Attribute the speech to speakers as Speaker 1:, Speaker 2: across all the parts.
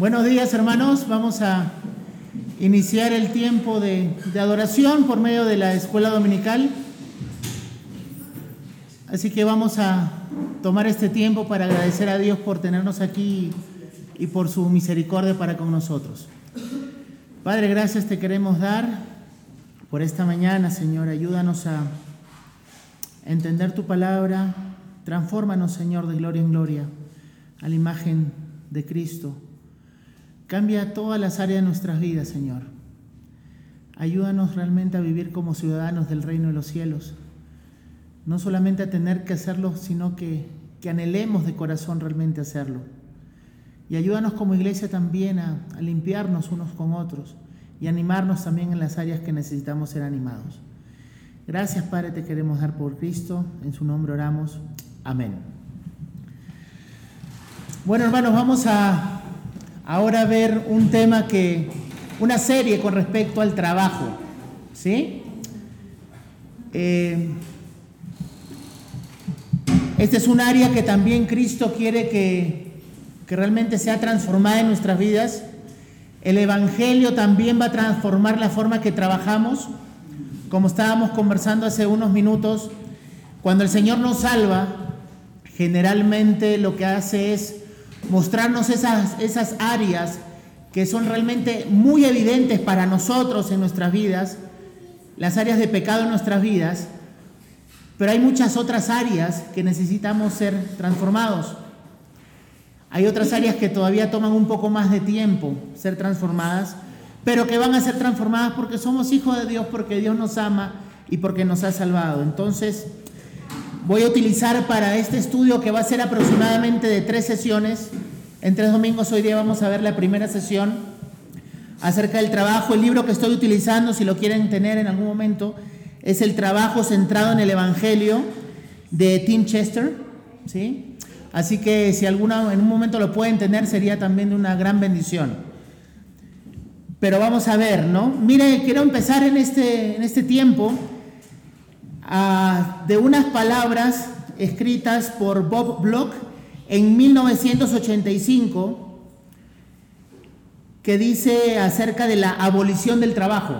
Speaker 1: Buenos días hermanos, vamos a iniciar el tiempo de, adoración por medio de la escuela dominical. Así que vamos a tomar este tiempo para agradecer a Dios por tenernos aquí y por su misericordia para con nosotros. Padre, gracias te queremos dar por esta mañana, Señor. Ayúdanos a entender tu palabra. Transfórmanos, Señor, de gloria en gloria a la imagen de Cristo. Cambia todas las áreas de nuestras vidas, Señor. Ayúdanos realmente a vivir como ciudadanos del reino de los cielos. No solamente a tener que hacerlo, sino que, anhelemos de corazón realmente hacerlo. Y ayúdanos como iglesia también a, a limpiarnos unos con otros y animarnos también en las áreas que necesitamos ser animados. Gracias, Padre, te queremos dar por Cristo. En su nombre oramos. Amén. Bueno, hermanos, vamos a ahora ver un tema que, una serie con respecto al trabajo, ¿sí? Eh, este es un área que también Cristo quiere que, que realmente sea transformada en nuestras vidas. El Evangelio también va a transformar la forma que trabajamos. Como estábamos conversando hace unos minutos, cuando el Señor nos salva, generalmente lo que hace es mostrarnos esas, esas áreas que son realmente muy evidentes para nosotros en nuestras vidas, las áreas de pecado en nuestras vidas, pero hay muchas otras áreas que necesitamos ser transformados. Hay otras áreas que todavía toman un poco más de tiempo ser transformadas, pero que van a ser transformadas porque somos hijos de Dios, porque Dios nos ama y porque nos ha salvado. Entonces, voy a utilizar para este estudio que va a ser aproximadamente de tres sesiones. En tres domingos hoy día vamos a ver la primera sesión acerca del trabajo. El libro que estoy utilizando, si lo quieren tener en algún momento, es El trabajo centrado en el Evangelio de Tim Chester. ¿sí? Así que si alguna, en un momento lo pueden tener, sería también de una gran bendición. Pero vamos a ver, ¿no? Mire, quiero empezar en este, en este tiempo de unas palabras escritas por Bob Bloch en 1985 que dice acerca de la abolición del trabajo.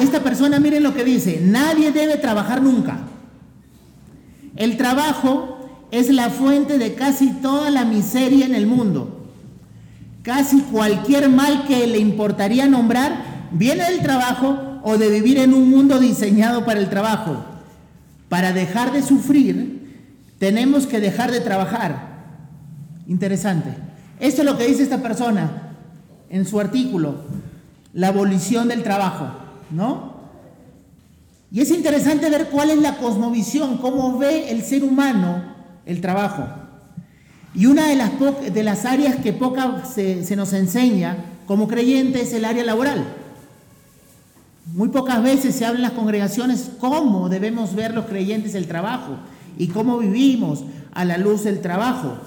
Speaker 1: esta persona, miren lo que dice, nadie debe trabajar nunca. El trabajo es la fuente de casi toda la miseria en el mundo. Casi cualquier mal que le importaría nombrar viene del trabajo o de vivir en un mundo diseñado para el trabajo. Para dejar de sufrir, tenemos que dejar de trabajar. Interesante. Esto es lo que dice esta persona en su artículo, la abolición del trabajo, ¿no? Y es interesante ver cuál es la cosmovisión, cómo ve el ser humano el trabajo. Y una de las, áreas que poca se, se nos enseña como creyente es el área laboral. Muy pocas veces se habla en las congregaciones cómo debemos ver los creyentes el trabajo y cómo vivimos a la luz del trabajo.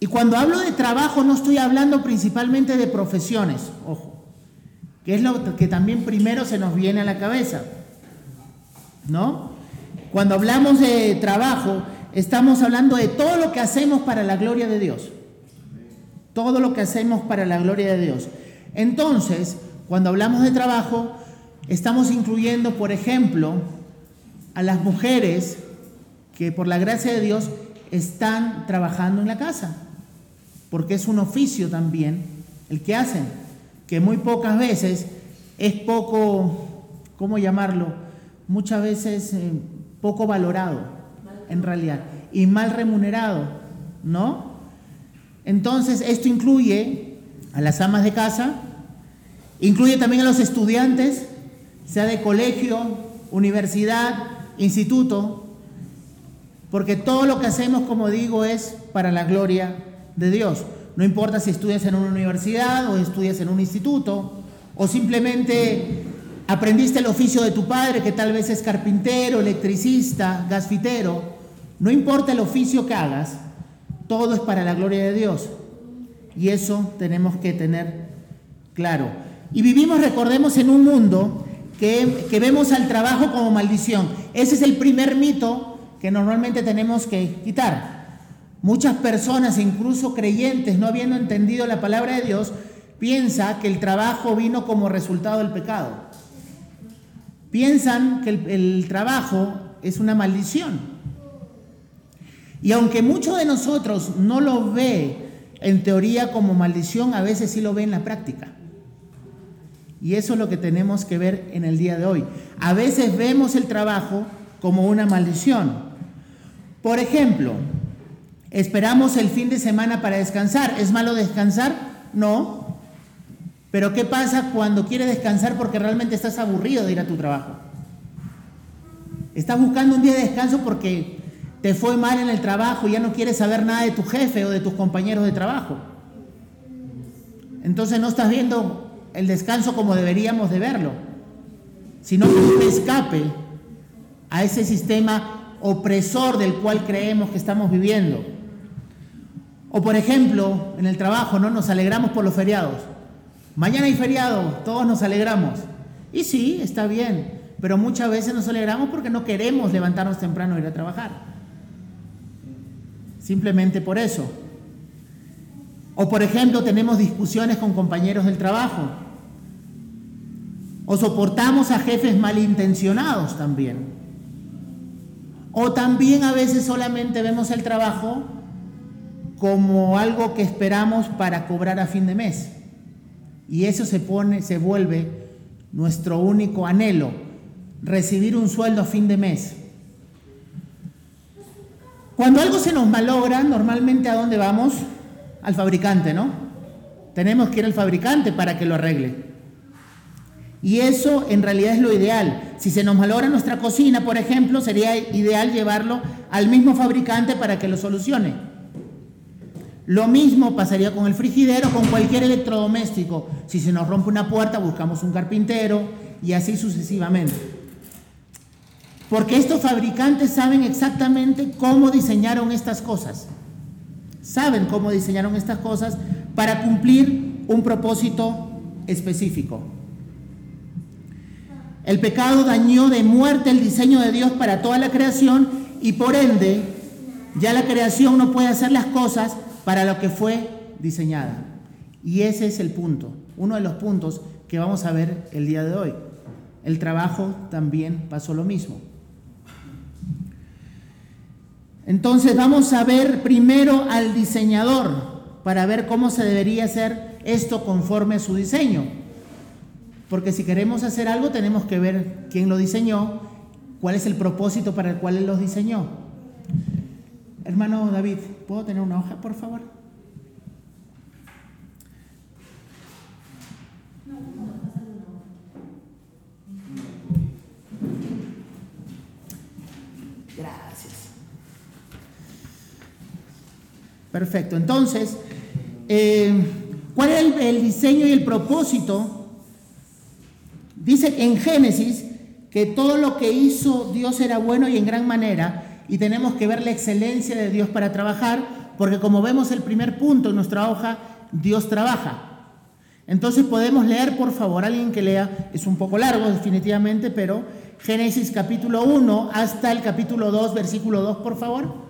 Speaker 1: Y cuando hablo de trabajo no estoy hablando principalmente de profesiones, ojo, que es lo que también primero se nos viene a la cabeza. ¿No? Cuando hablamos de trabajo, estamos hablando de todo lo que hacemos para la gloria de Dios. Todo lo que hacemos para la gloria de Dios. Entonces, cuando hablamos de trabajo, estamos incluyendo, por ejemplo, a las mujeres que por la gracia de Dios están trabajando en la casa, porque es un oficio también el que hacen, que muy pocas veces es poco, ¿cómo llamarlo? Muchas veces eh, poco valorado, en realidad, y mal remunerado, ¿no? Entonces, esto incluye a las amas de casa, Incluye también a los estudiantes, sea de colegio, universidad, instituto, porque todo lo que hacemos, como digo, es para la gloria de Dios. No importa si estudias en una universidad o estudias en un instituto, o simplemente aprendiste el oficio de tu padre, que tal vez es carpintero, electricista, gasfitero. No importa el oficio que hagas, todo es para la gloria de Dios. Y eso tenemos que tener claro. Y vivimos, recordemos, en un mundo que, vemos al trabajo como maldición. Ese es el primer mito que normalmente tenemos que quitar. Muchas personas, incluso creyentes, no habiendo entendido la palabra de Dios, piensa que el trabajo vino como resultado del pecado. Piensan que el, el trabajo es una maldición. Y aunque muchos de nosotros no lo ve en teoría como maldición, a veces sí lo ve en la práctica. Y eso es lo que tenemos que ver en el día de hoy. A veces vemos el trabajo como una maldición. Por ejemplo, esperamos el fin de semana para descansar. ¿Es malo descansar? No. Pero ¿qué pasa cuando quieres descansar porque realmente estás aburrido de ir a tu trabajo? Estás buscando un día de descanso porque te fue mal en el trabajo y ya no quieres saber nada de tu jefe o de tus compañeros de trabajo. Entonces no estás viendo el descanso como deberíamos de verlo, sino que un escape a ese sistema opresor del cual creemos que estamos viviendo. O por ejemplo, en el trabajo, ¿no? Nos alegramos por los feriados. Mañana hay feriado, todos nos alegramos. Y sí, está bien, pero muchas veces nos alegramos porque no queremos levantarnos temprano e ir a trabajar. Simplemente por eso. O por ejemplo, tenemos discusiones con compañeros del trabajo. O soportamos a jefes malintencionados también. O también a veces solamente vemos el trabajo como algo que esperamos para cobrar a fin de mes. Y eso se pone, se vuelve nuestro único anhelo, recibir un sueldo a fin de mes. Cuando algo se nos malogra, normalmente a dónde vamos? Al fabricante, ¿no? Tenemos que ir al fabricante para que lo arregle. Y eso en realidad es lo ideal. Si se nos malogra nuestra cocina, por ejemplo, sería ideal llevarlo al mismo fabricante para que lo solucione. Lo mismo pasaría con el frigidero, con cualquier electrodoméstico. Si se nos rompe una puerta, buscamos un carpintero y así sucesivamente. Porque estos fabricantes saben exactamente cómo diseñaron estas cosas. Saben cómo diseñaron estas cosas para cumplir un propósito específico. El pecado dañó de muerte el diseño de Dios para toda la creación y por ende ya la creación no puede hacer las cosas para lo que fue diseñada. Y ese es el punto, uno de los puntos que vamos a ver el día de hoy. El trabajo también pasó lo mismo. Entonces vamos a ver primero al diseñador para ver cómo se debería hacer esto conforme a su diseño. Porque si queremos hacer algo tenemos que ver quién lo diseñó, cuál es el propósito para el cual él lo diseñó. Hermano David, ¿puedo tener una hoja, por favor? Gracias. Perfecto. Entonces, eh, ¿cuál es el diseño y el propósito Dice en Génesis que todo lo que hizo Dios era bueno y en gran manera, y tenemos que ver la excelencia de Dios para trabajar, porque como vemos el primer punto en nuestra hoja, Dios trabaja. Entonces podemos leer, por favor, alguien que lea, es un poco largo definitivamente, pero Génesis capítulo 1 hasta el capítulo 2, versículo 2, por favor.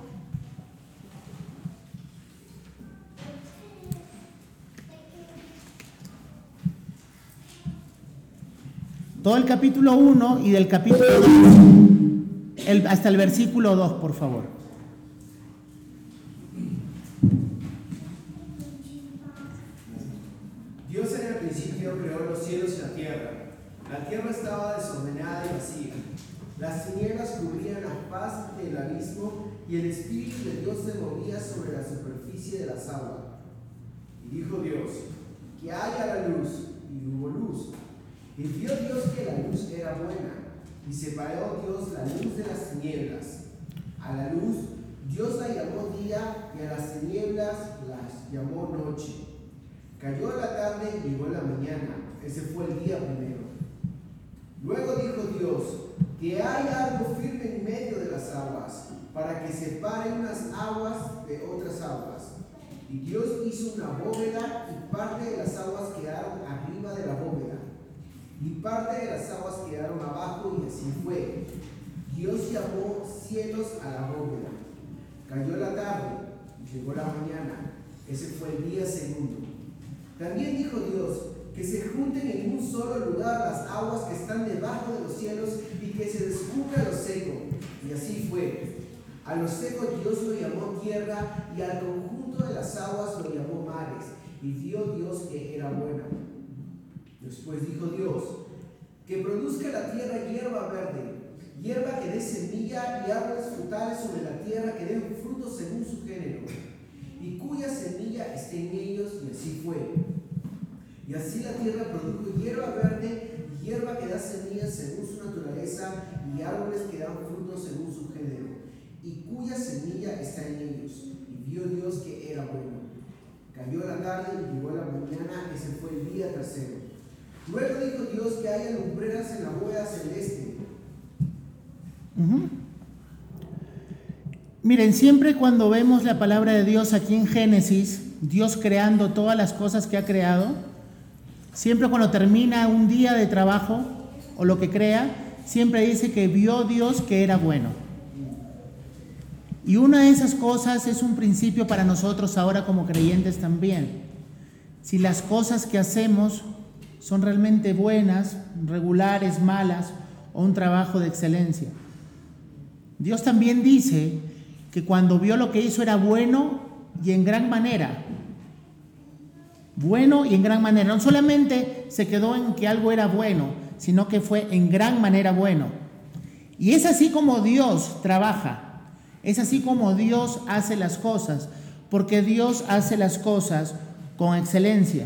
Speaker 1: Todo el capítulo 1 y del capítulo 2 hasta el versículo 2, por favor.
Speaker 2: Dios en el principio creó los cielos y la tierra. La tierra estaba desordenada y vacía. Las tinieblas cubrían la paz del abismo y el Espíritu de Dios se movía sobre la superficie de las aguas. Y dijo Dios, que haya la luz, y hubo luz. Y vio Dios que la luz era buena, y separó Dios la luz de las tinieblas. A la luz Dios la llamó día, y a las tinieblas las llamó noche. Cayó la tarde y llegó la mañana. Ese fue el día primero. Luego dijo Dios, que haya algo firme en medio de las aguas, para que separe unas aguas de otras aguas. Y Dios hizo una bóveda y parte de las aguas quedaron arriba de la bóveda y parte de las aguas quedaron abajo y así fue. Dios llamó cielos a la bóveda. Cayó la tarde, por la mañana. Ese fue el día segundo. También dijo Dios, que se junten en un solo lugar las aguas que están debajo de los cielos y que se descubra lo seco. Y así fue. A lo seco Dios lo llamó tierra y al conjunto de las aguas lo llamó mares. Y vio Dios que era bueno. Después dijo Dios, que produzca la tierra hierba verde, hierba que dé semilla y árboles frutales sobre la tierra que den frutos según su género, y cuya semilla esté en ellos, y así fue. Y así la tierra produjo hierba verde, hierba que da semillas según su naturaleza, y árboles que dan frutos según su género, y cuya semilla está en ellos. Y vio Dios que era bueno. Cayó la tarde y llegó la mañana, ese fue el día tercero. Luego dijo Dios que haya lumbreras en la bóveda celeste.
Speaker 1: Miren, siempre cuando vemos la palabra de Dios aquí en Génesis, Dios creando todas las cosas que ha creado, siempre cuando termina un día de trabajo o lo que crea, siempre dice que vio Dios que era bueno. Y una de esas cosas es un principio para nosotros ahora como creyentes también. Si las cosas que hacemos son realmente buenas, regulares, malas o un trabajo de excelencia. Dios también dice que cuando vio lo que hizo era bueno y en gran manera. Bueno y en gran manera. No solamente se quedó en que algo era bueno, sino que fue en gran manera bueno. Y es así como Dios trabaja. Es así como Dios hace las cosas. Porque Dios hace las cosas con excelencia.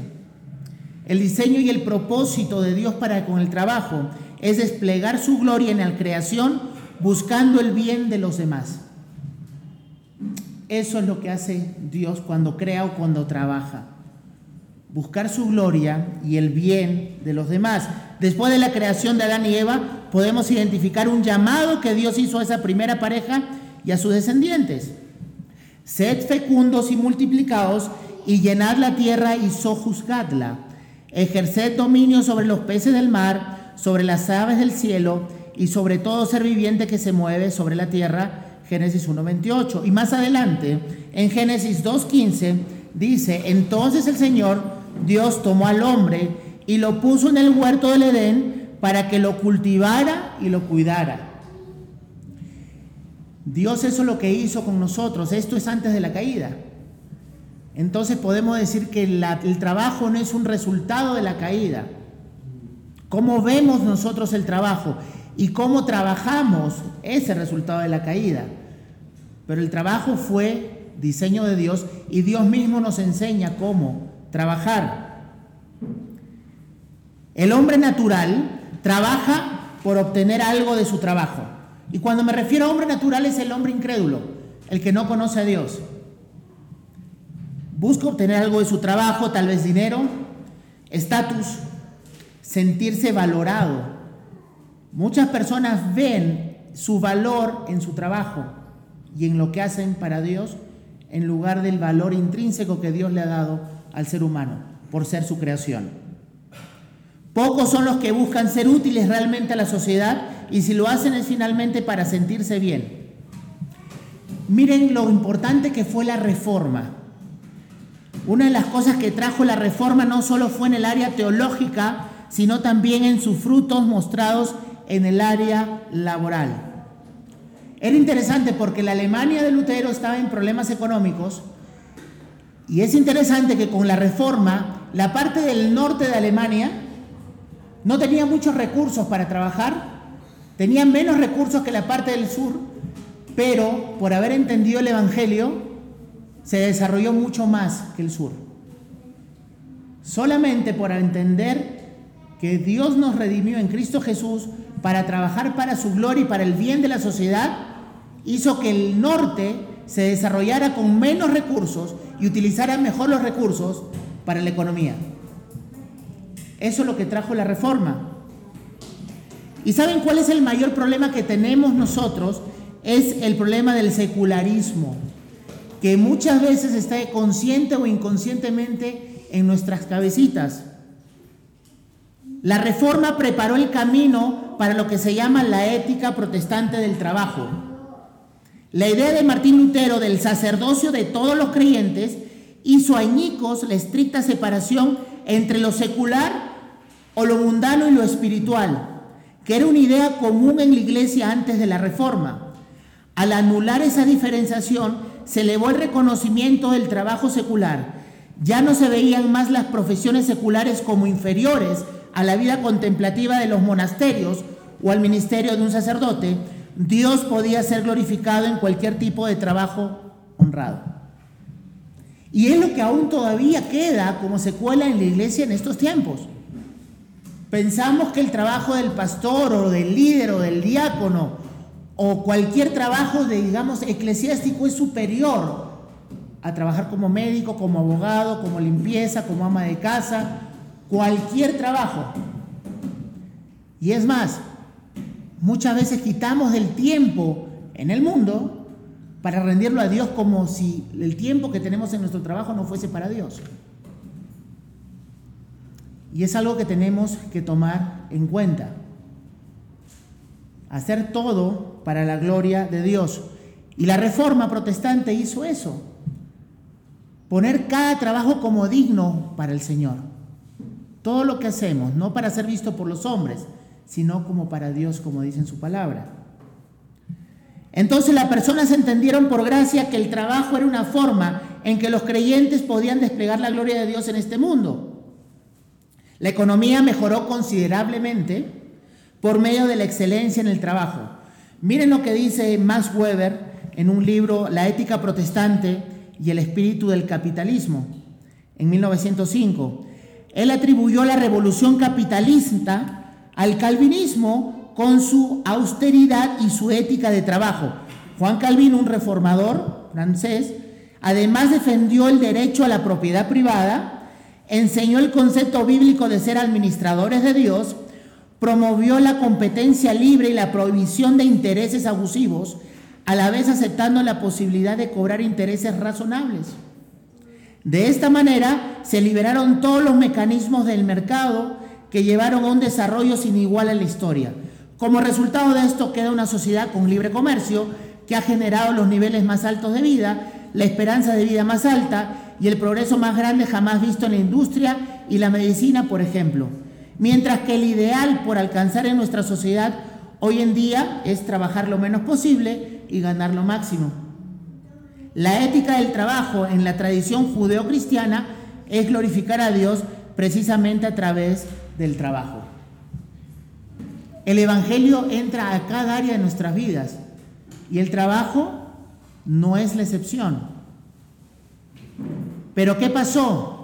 Speaker 1: El diseño y el propósito de Dios para con el trabajo es desplegar su gloria en la creación buscando el bien de los demás. Eso es lo que hace Dios cuando crea o cuando trabaja. Buscar su gloria y el bien de los demás. Después de la creación de Adán y Eva, podemos identificar un llamado que Dios hizo a esa primera pareja y a sus descendientes. Sed fecundos y multiplicados y llenad la tierra y sojuzgadla Ejerced dominio sobre los peces del mar, sobre las aves del cielo y sobre todo ser viviente que se mueve sobre la tierra. Génesis 1.28. Y más adelante, en Génesis 2.15, dice, entonces el Señor Dios tomó al hombre y lo puso en el huerto del Edén para que lo cultivara y lo cuidara. Dios eso es lo que hizo con nosotros. Esto es antes de la caída. Entonces podemos decir que el trabajo no es un resultado de la caída. ¿Cómo vemos nosotros el trabajo? Y cómo trabajamos ese resultado de la caída. Pero el trabajo fue diseño de Dios y Dios mismo nos enseña cómo trabajar. El hombre natural trabaja por obtener algo de su trabajo. Y cuando me refiero a hombre natural es el hombre incrédulo, el que no conoce a Dios. Busca obtener algo de su trabajo, tal vez dinero, estatus, sentirse valorado. Muchas personas ven su valor en su trabajo y en lo que hacen para Dios en lugar del valor intrínseco que Dios le ha dado al ser humano por ser su creación. Pocos son los que buscan ser útiles realmente a la sociedad y si lo hacen es finalmente para sentirse bien. Miren lo importante que fue la reforma. Una de las cosas que trajo la reforma no solo fue en el área teológica, sino también en sus frutos mostrados en el área laboral. Era interesante porque la Alemania de Lutero estaba en problemas económicos y es interesante que con la reforma la parte del norte de Alemania no tenía muchos recursos para trabajar, tenía menos recursos que la parte del sur, pero por haber entendido el Evangelio se desarrolló mucho más que el sur. Solamente por entender que Dios nos redimió en Cristo Jesús para trabajar para su gloria y para el bien de la sociedad, hizo que el norte se desarrollara con menos recursos y utilizara mejor los recursos para la economía. Eso es lo que trajo la reforma. ¿Y saben cuál es el mayor problema que tenemos nosotros? Es el problema del secularismo que muchas veces está consciente o inconscientemente en nuestras cabecitas. La reforma preparó el camino para lo que se llama la ética protestante del trabajo. La idea de Martín Lutero del sacerdocio de todos los creyentes hizo añicos la estricta separación entre lo secular o lo mundano y lo espiritual, que era una idea común en la iglesia antes de la reforma. Al anular esa diferenciación, se elevó el reconocimiento del trabajo secular. Ya no se veían más las profesiones seculares como inferiores a la vida contemplativa de los monasterios o al ministerio de un sacerdote, Dios podía ser glorificado en cualquier tipo de trabajo honrado. Y es lo que aún todavía queda como secuela en la iglesia en estos tiempos. Pensamos que el trabajo del pastor o del líder o del diácono o cualquier trabajo de, digamos, eclesiástico es superior a trabajar como médico, como abogado, como limpieza, como ama de casa, cualquier trabajo. Y es más, muchas veces quitamos del tiempo en el mundo para rendirlo a Dios como si el tiempo que tenemos en nuestro trabajo no fuese para Dios. Y es algo que tenemos que tomar en cuenta. Hacer todo para la gloria de Dios. Y la reforma protestante hizo eso. Poner cada trabajo como digno para el Señor. Todo lo que hacemos, no para ser visto por los hombres, sino como para Dios, como dice en su palabra. Entonces las personas entendieron por gracia que el trabajo era una forma en que los creyentes podían desplegar la gloria de Dios en este mundo. La economía mejoró considerablemente por medio de la excelencia en el trabajo. Miren lo que dice Max Weber en un libro, La ética protestante y el espíritu del capitalismo, en 1905. Él atribuyó la revolución capitalista al calvinismo con su austeridad y su ética de trabajo. Juan Calvino, un reformador francés, además defendió el derecho a la propiedad privada, enseñó el concepto bíblico de ser administradores de Dios, promovió la competencia libre y la prohibición de intereses abusivos, a la vez aceptando la posibilidad de cobrar intereses razonables. De esta manera se liberaron todos los mecanismos del mercado que llevaron a un desarrollo sin igual en la historia. Como resultado de esto queda una sociedad con libre comercio que ha generado los niveles más altos de vida, la esperanza de vida más alta y el progreso más grande jamás visto en la industria y la medicina, por ejemplo. Mientras que el ideal por alcanzar en nuestra sociedad hoy en día es trabajar lo menos posible y ganar lo máximo. La ética del trabajo en la tradición judeocristiana es glorificar a Dios precisamente a través del trabajo. El Evangelio entra a cada área de nuestras vidas y el trabajo no es la excepción. Pero ¿qué pasó?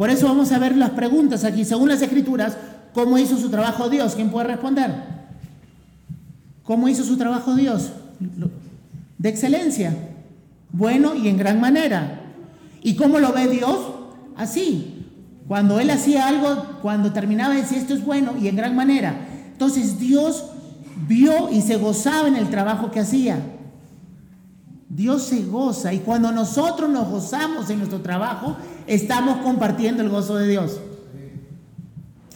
Speaker 1: Por eso vamos a ver las preguntas aquí. Según las escrituras, ¿cómo hizo su trabajo Dios? ¿Quién puede responder? ¿Cómo hizo su trabajo Dios? De excelencia, bueno y en gran manera. ¿Y cómo lo ve Dios? Así. Cuando Él hacía algo, cuando terminaba decía esto es bueno y en gran manera. Entonces Dios vio y se gozaba en el trabajo que hacía. Dios se goza y cuando nosotros nos gozamos en nuestro trabajo, estamos compartiendo el gozo de Dios.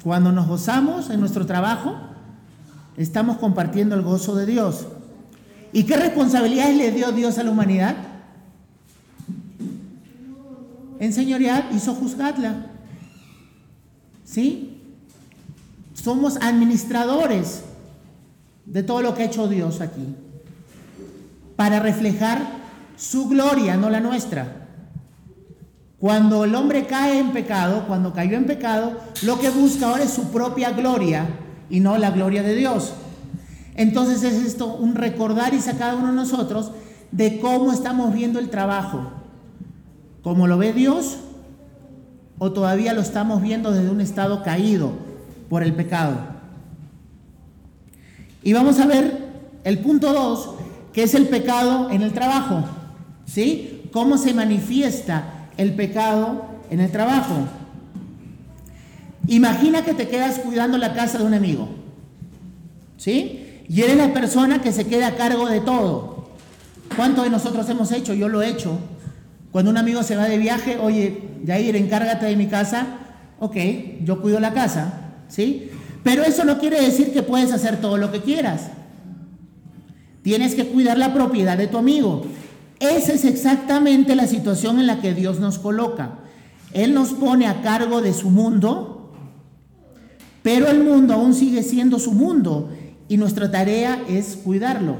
Speaker 1: Cuando nos gozamos en nuestro trabajo, estamos compartiendo el gozo de Dios. ¿Y qué responsabilidades le dio Dios a la humanidad? En señoría hizo juzgarla. ¿Sí? Somos administradores de todo lo que ha hecho Dios aquí. Para reflejar su gloria, no la nuestra. Cuando el hombre cae en pecado, cuando cayó en pecado, lo que busca ahora es su propia gloria y no la gloria de Dios. Entonces es esto un recordar y cada uno de nosotros de cómo estamos viendo el trabajo. ¿Cómo lo ve Dios? ¿O todavía lo estamos viendo desde un estado caído por el pecado? Y vamos a ver el punto 2, que es el pecado en el trabajo. ¿Sí? ¿Cómo se manifiesta el pecado en el trabajo? Imagina que te quedas cuidando la casa de un amigo. ¿Sí? Y eres la persona que se queda a cargo de todo. ¿Cuántos de nosotros hemos hecho? Yo lo he hecho. Cuando un amigo se va de viaje, oye, Yair, encárgate de mi casa. Ok, yo cuido la casa. ¿Sí? Pero eso no quiere decir que puedes hacer todo lo que quieras. Tienes que cuidar la propiedad de tu amigo. Esa es exactamente la situación en la que Dios nos coloca. Él nos pone a cargo de su mundo, pero el mundo aún sigue siendo su mundo y nuestra tarea es cuidarlo.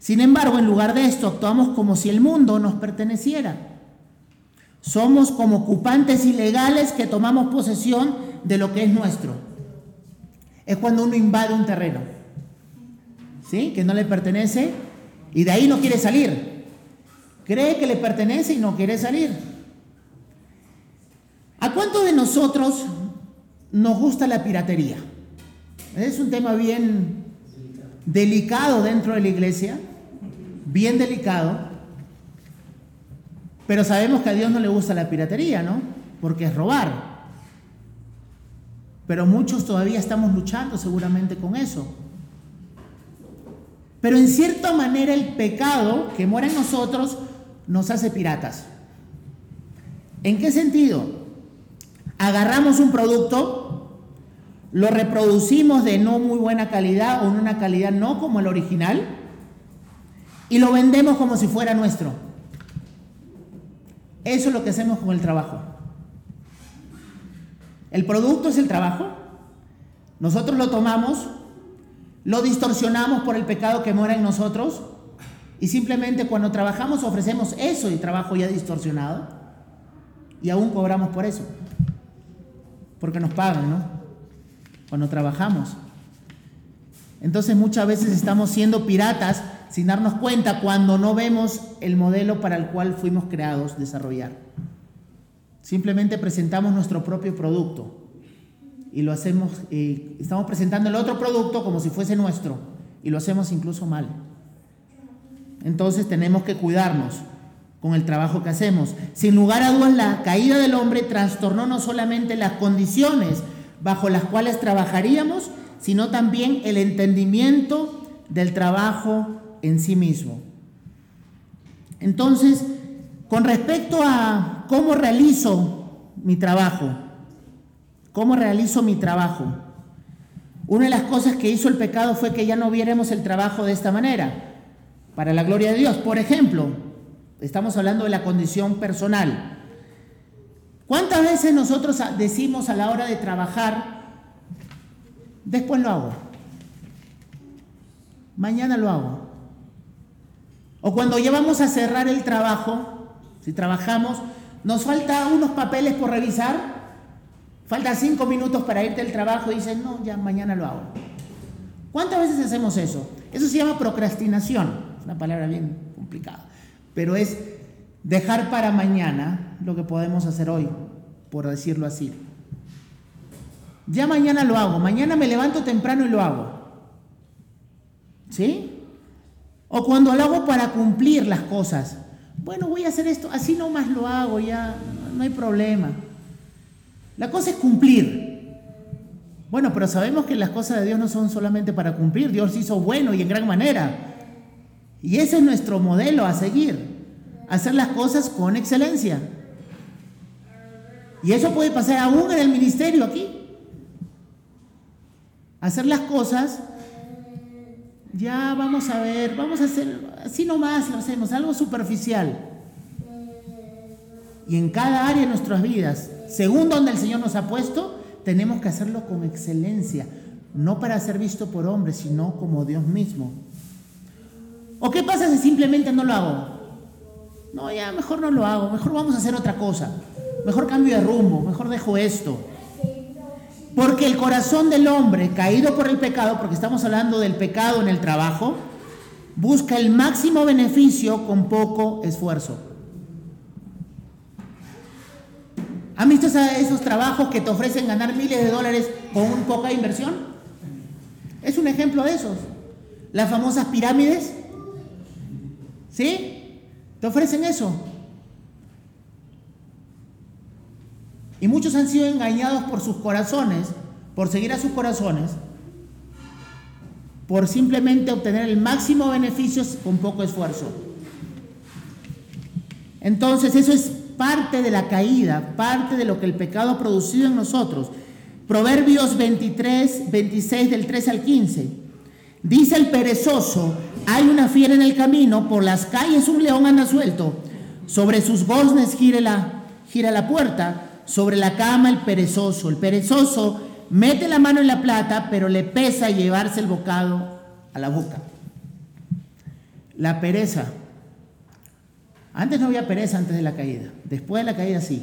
Speaker 1: Sin embargo, en lugar de esto, actuamos como si el mundo nos perteneciera. Somos como ocupantes ilegales que tomamos posesión de lo que es nuestro. Es cuando uno invade un terreno, ¿sí? Que no le pertenece y de ahí no quiere salir. Cree que le pertenece y no quiere salir. ¿A cuántos de nosotros nos gusta la piratería? Es un tema bien delicado dentro de la iglesia, bien delicado, pero sabemos que a Dios no le gusta la piratería, ¿no? Porque es robar. Pero muchos todavía estamos luchando seguramente con eso. Pero en cierta manera el pecado que mora en nosotros nos hace piratas. ¿En qué sentido? Agarramos un producto, lo reproducimos de no muy buena calidad o en una calidad no como el original y lo vendemos como si fuera nuestro. Eso es lo que hacemos con el trabajo. El producto es el trabajo. Nosotros lo tomamos, lo distorsionamos por el pecado que mora en nosotros y simplemente cuando trabajamos ofrecemos eso y trabajo ya distorsionado y aún cobramos por eso. Porque nos pagan, ¿no? Cuando trabajamos. Entonces muchas veces estamos siendo piratas sin darnos cuenta cuando no vemos el modelo para el cual fuimos creados desarrollar. Simplemente presentamos nuestro propio producto y lo hacemos, y estamos presentando el otro producto como si fuese nuestro y lo hacemos incluso mal. Entonces tenemos que cuidarnos con el trabajo que hacemos. Sin lugar a dudas, la caída del hombre trastornó no solamente las condiciones bajo las cuales trabajaríamos, sino también el entendimiento del trabajo en sí mismo. Entonces, con respecto a cómo realizo mi trabajo, cómo realizo mi trabajo, una de las cosas que hizo el pecado fue que ya no viéramos el trabajo de esta manera, para la gloria de Dios. Por ejemplo, estamos hablando de la condición personal. ¿Cuántas veces nosotros decimos a la hora de trabajar, después lo hago, mañana lo hago? O cuando ya vamos a cerrar el trabajo, si trabajamos, nos falta unos papeles por revisar, falta cinco minutos para irte al trabajo y dices, no, ya mañana lo hago. ¿Cuántas veces hacemos eso? Eso se llama procrastinación, es una palabra bien complicada, pero es dejar para mañana lo que podemos hacer hoy, por decirlo así. Ya mañana lo hago, mañana me levanto temprano y lo hago. ¿Sí? O cuando lo hago para cumplir las cosas. Bueno, voy a hacer esto, así nomás lo hago, ya no hay problema. La cosa es cumplir. Bueno, pero sabemos que las cosas de Dios no son solamente para cumplir, Dios hizo bueno y en gran manera. Y ese es nuestro modelo a seguir, hacer las cosas con excelencia. Y eso puede pasar aún en el ministerio aquí. Hacer las cosas ya vamos a ver, vamos a hacer, así nomás lo hacemos, algo superficial. Y en cada área de nuestras vidas, según donde el Señor nos ha puesto, tenemos que hacerlo con excelencia, no para ser visto por hombres, sino como Dios mismo. ¿O qué pasa si simplemente no lo hago? No, ya mejor no lo hago, mejor vamos a hacer otra cosa, mejor cambio de rumbo, mejor dejo esto. Porque el corazón del hombre caído por el pecado, porque estamos hablando del pecado en el trabajo, busca el máximo beneficio con poco esfuerzo. ¿Han visto esos trabajos que te ofrecen ganar miles de dólares con un poca inversión? Es un ejemplo de esos. Las famosas pirámides. ¿Sí? Te ofrecen eso. Y muchos han sido engañados por sus corazones, por seguir a sus corazones, por simplemente obtener el máximo beneficio con poco esfuerzo. Entonces eso es parte de la caída, parte de lo que el pecado ha producido en nosotros. Proverbios 23, 26 del 3 al 15. Dice el perezoso, hay una fiera en el camino, por las calles un león anda suelto, sobre sus goznes la, gira la puerta, sobre la cama el perezoso. El perezoso mete la mano en la plata, pero le pesa llevarse el bocado a la boca. La pereza. Antes no había pereza antes de la caída, después de la caída sí.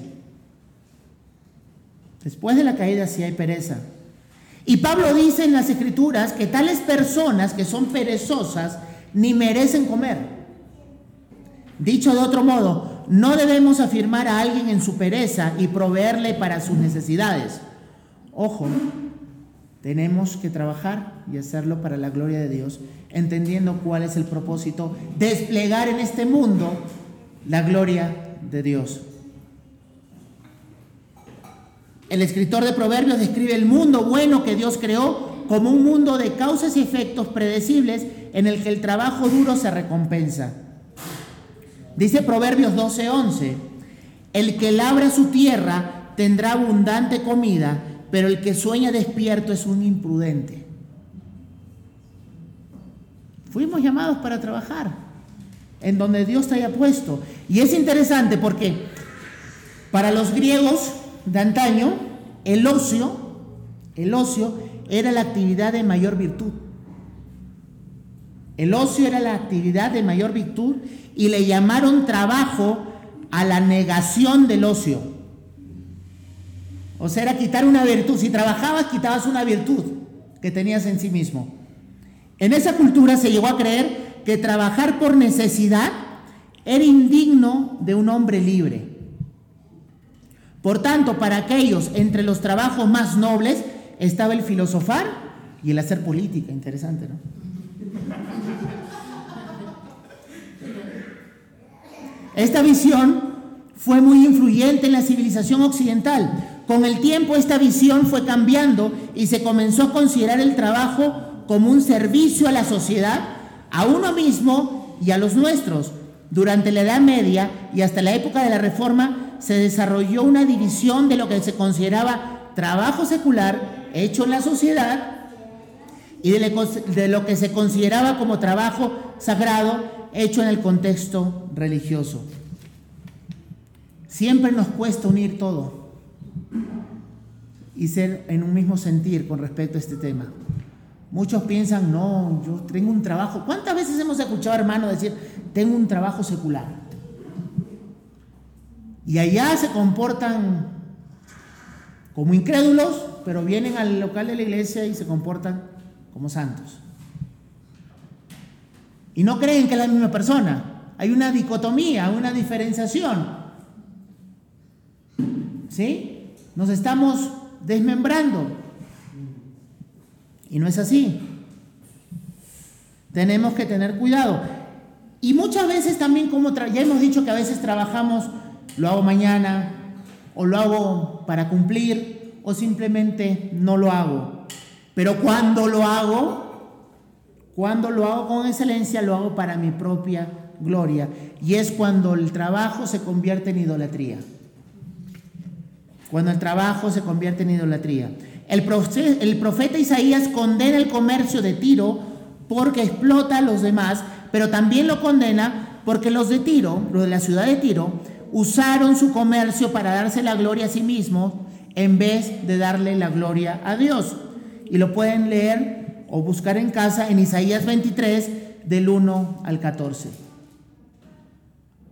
Speaker 1: Después de la caída sí hay pereza. Y Pablo dice en las escrituras que tales personas que son perezosas ni merecen comer. Dicho de otro modo, no debemos afirmar a alguien en su pereza y proveerle para sus necesidades. Ojo, tenemos que trabajar y hacerlo para la gloria de Dios, entendiendo cuál es el propósito, desplegar en este mundo la gloria de Dios. El escritor de Proverbios describe el mundo bueno que Dios creó como un mundo de causas y efectos predecibles en el que el trabajo duro se recompensa. Dice Proverbios 12:11, el que labra su tierra tendrá abundante comida, pero el que sueña despierto es un imprudente. Fuimos llamados para trabajar en donde Dios te haya puesto. Y es interesante porque para los griegos de antaño, el ocio, el ocio era la actividad de mayor virtud. El ocio era la actividad de mayor virtud y le llamaron trabajo a la negación del ocio. O sea, era quitar una virtud. Si trabajabas, quitabas una virtud que tenías en sí mismo. En esa cultura se llegó a creer que trabajar por necesidad era indigno de un hombre libre. Por tanto, para aquellos entre los trabajos más nobles estaba el filosofar y el hacer política. Interesante, ¿no? Esta visión fue muy influyente en la civilización occidental. Con el tiempo esta visión fue cambiando y se comenzó a considerar el trabajo como un servicio a la sociedad, a uno mismo y a los nuestros. Durante la Edad Media y hasta la época de la Reforma se desarrolló una división de lo que se consideraba trabajo secular hecho en la sociedad y de lo que se consideraba como trabajo sagrado hecho en el contexto religioso. Siempre nos cuesta unir todo y ser en un mismo sentir con respecto a este tema. Muchos piensan, no, yo tengo un trabajo. ¿Cuántas veces hemos escuchado hermanos decir, tengo un trabajo secular? Y allá se comportan como incrédulos, pero vienen al local de la iglesia y se comportan como santos. Y no creen que es la misma persona. Hay una dicotomía, una diferenciación. ¿Sí? Nos estamos desmembrando. Y no es así. Tenemos que tener cuidado. Y muchas veces también, como ya hemos dicho que a veces trabajamos, lo hago mañana, o lo hago para cumplir, o simplemente no lo hago. Pero cuando lo hago, cuando lo hago con excelencia, lo hago para mi propia gloria. Y es cuando el trabajo se convierte en idolatría. Cuando el trabajo se convierte en idolatría. El, profeta Isaías condena el comercio de Tiro porque explota a los demás, pero también lo condena porque los de Tiro, los de la ciudad de Tiro, usaron su comercio para darse la gloria a sí mismos en vez de darle la gloria a Dios y lo pueden leer o buscar en casa en Isaías 23 del 1 al 14.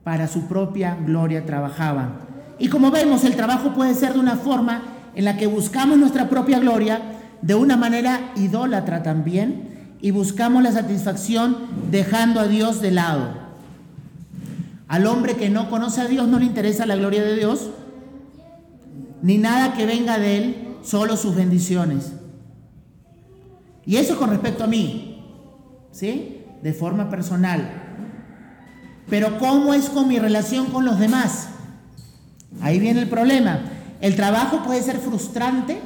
Speaker 1: Para su propia gloria trabajaban. Y como vemos, el trabajo puede ser de una forma en la que buscamos nuestra propia gloria, de una manera idólatra también, y buscamos la satisfacción dejando a Dios de lado. Al hombre que no conoce a Dios no le interesa la gloria de Dios, ni nada que venga de Él, solo sus bendiciones. Y eso con respecto a mí, ¿sí? De forma personal. Pero ¿cómo es con mi relación con los demás? Ahí viene el problema. El trabajo puede ser frustrante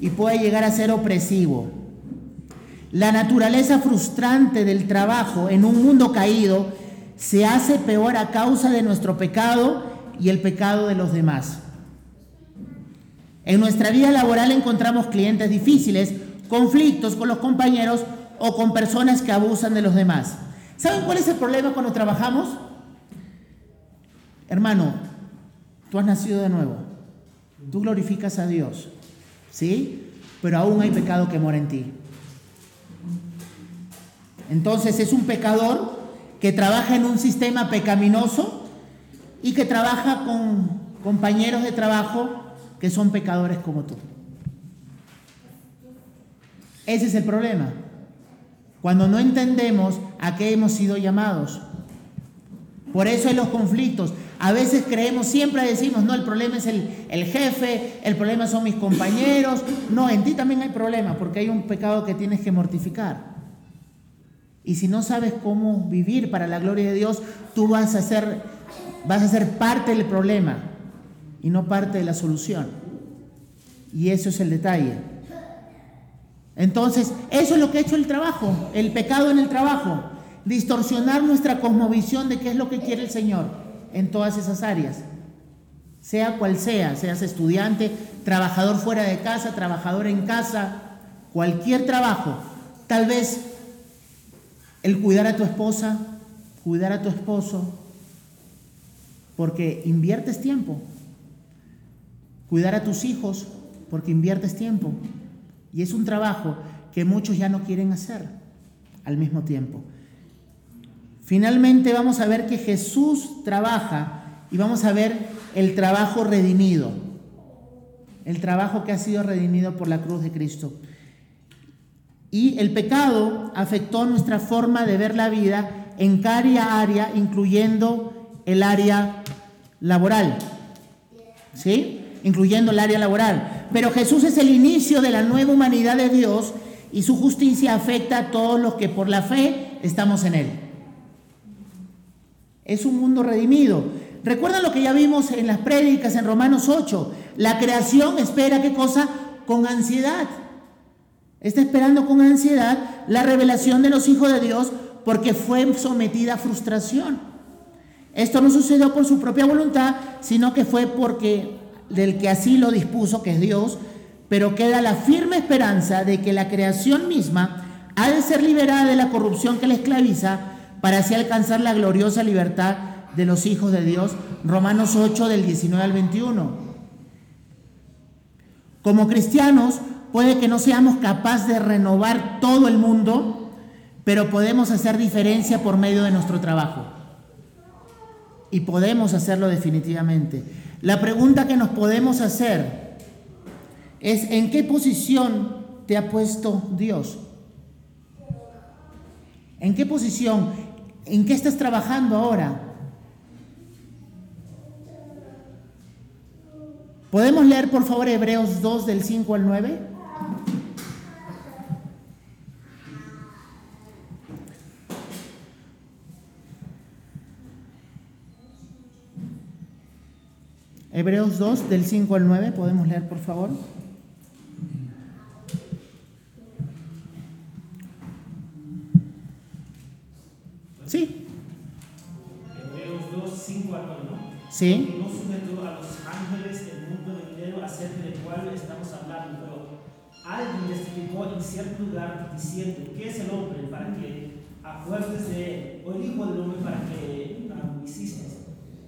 Speaker 1: y puede llegar a ser opresivo. La naturaleza frustrante del trabajo en un mundo caído se hace peor a causa de nuestro pecado y el pecado de los demás. En nuestra vida laboral encontramos clientes difíciles conflictos con los compañeros o con personas que abusan de los demás. ¿Saben cuál es el problema cuando trabajamos? Hermano, tú has nacido de nuevo. Tú glorificas a Dios. ¿Sí? Pero aún hay pecado que mora en ti. Entonces es un pecador que trabaja en un sistema pecaminoso y que trabaja con compañeros de trabajo que son pecadores como tú. Ese es el problema. Cuando no entendemos a qué hemos sido llamados. Por eso hay los conflictos. A veces creemos, siempre decimos, no, el problema es el, el, jefe, el problema son mis compañeros. No, en ti también hay problema porque hay un pecado que tienes que mortificar. Y si no sabes cómo vivir para la gloria de Dios, tú vas a ser, vas a ser parte del problema y no parte de la solución. Y eso es el detalle. Entonces, eso es lo que ha hecho el trabajo, el pecado en el trabajo, distorsionar nuestra cosmovisión de qué es lo que quiere el Señor en todas esas áreas. Sea cual sea, seas estudiante, trabajador fuera de casa, trabajador en casa, cualquier trabajo. Tal vez el cuidar a tu esposa, cuidar a tu esposo, porque inviertes tiempo. Cuidar a tus hijos, porque inviertes tiempo. Y es un trabajo que muchos ya no quieren hacer al mismo tiempo. Finalmente vamos a ver que Jesús trabaja y vamos a ver el trabajo redimido, el trabajo que ha sido redimido por la cruz de Cristo. Y el pecado afectó nuestra forma de ver la vida en cada área, incluyendo el área laboral. ¿Sí? Incluyendo el área laboral. Pero Jesús es el inicio de la nueva humanidad de Dios y su justicia afecta a todos los que por la fe estamos en Él. Es un mundo redimido. Recuerdan lo que ya vimos en las prédicas en Romanos 8. La creación espera qué cosa? Con ansiedad Está esperando con ansiedad la revelación de los hijos de Dios porque fue sometida a frustración. Esto no sucedió por su propia voluntad, sino que fue porque del que así lo dispuso, que es Dios, pero queda la firme esperanza de que la creación misma ha de ser liberada de la corrupción que la esclaviza para así alcanzar la gloriosa libertad de los hijos de Dios. Romanos 8 del 19 al 21. Como cristianos, Puede que no seamos capaces de renovar todo el mundo, pero podemos hacer diferencia por medio de nuestro trabajo. Y podemos hacerlo definitivamente. La pregunta que nos podemos hacer es, ¿en qué posición te ha puesto Dios? ¿En qué posición? ¿En qué estás trabajando ahora? ¿Podemos leer por favor Hebreos 2 del 5 al 9? Hebreos 2, del 5 al 9, podemos leer por favor. Sí.
Speaker 3: Hebreos 2, 5 al 9, ¿no?
Speaker 1: Sí.
Speaker 3: No sujetó a los ángeles el mundo venidero acerca del cual estamos hablando, pero alguien testificó en cierto lugar diciendo, ¿qué es el hombre para que acuerdes de él? O el hijo del hombre para que lo hiciste?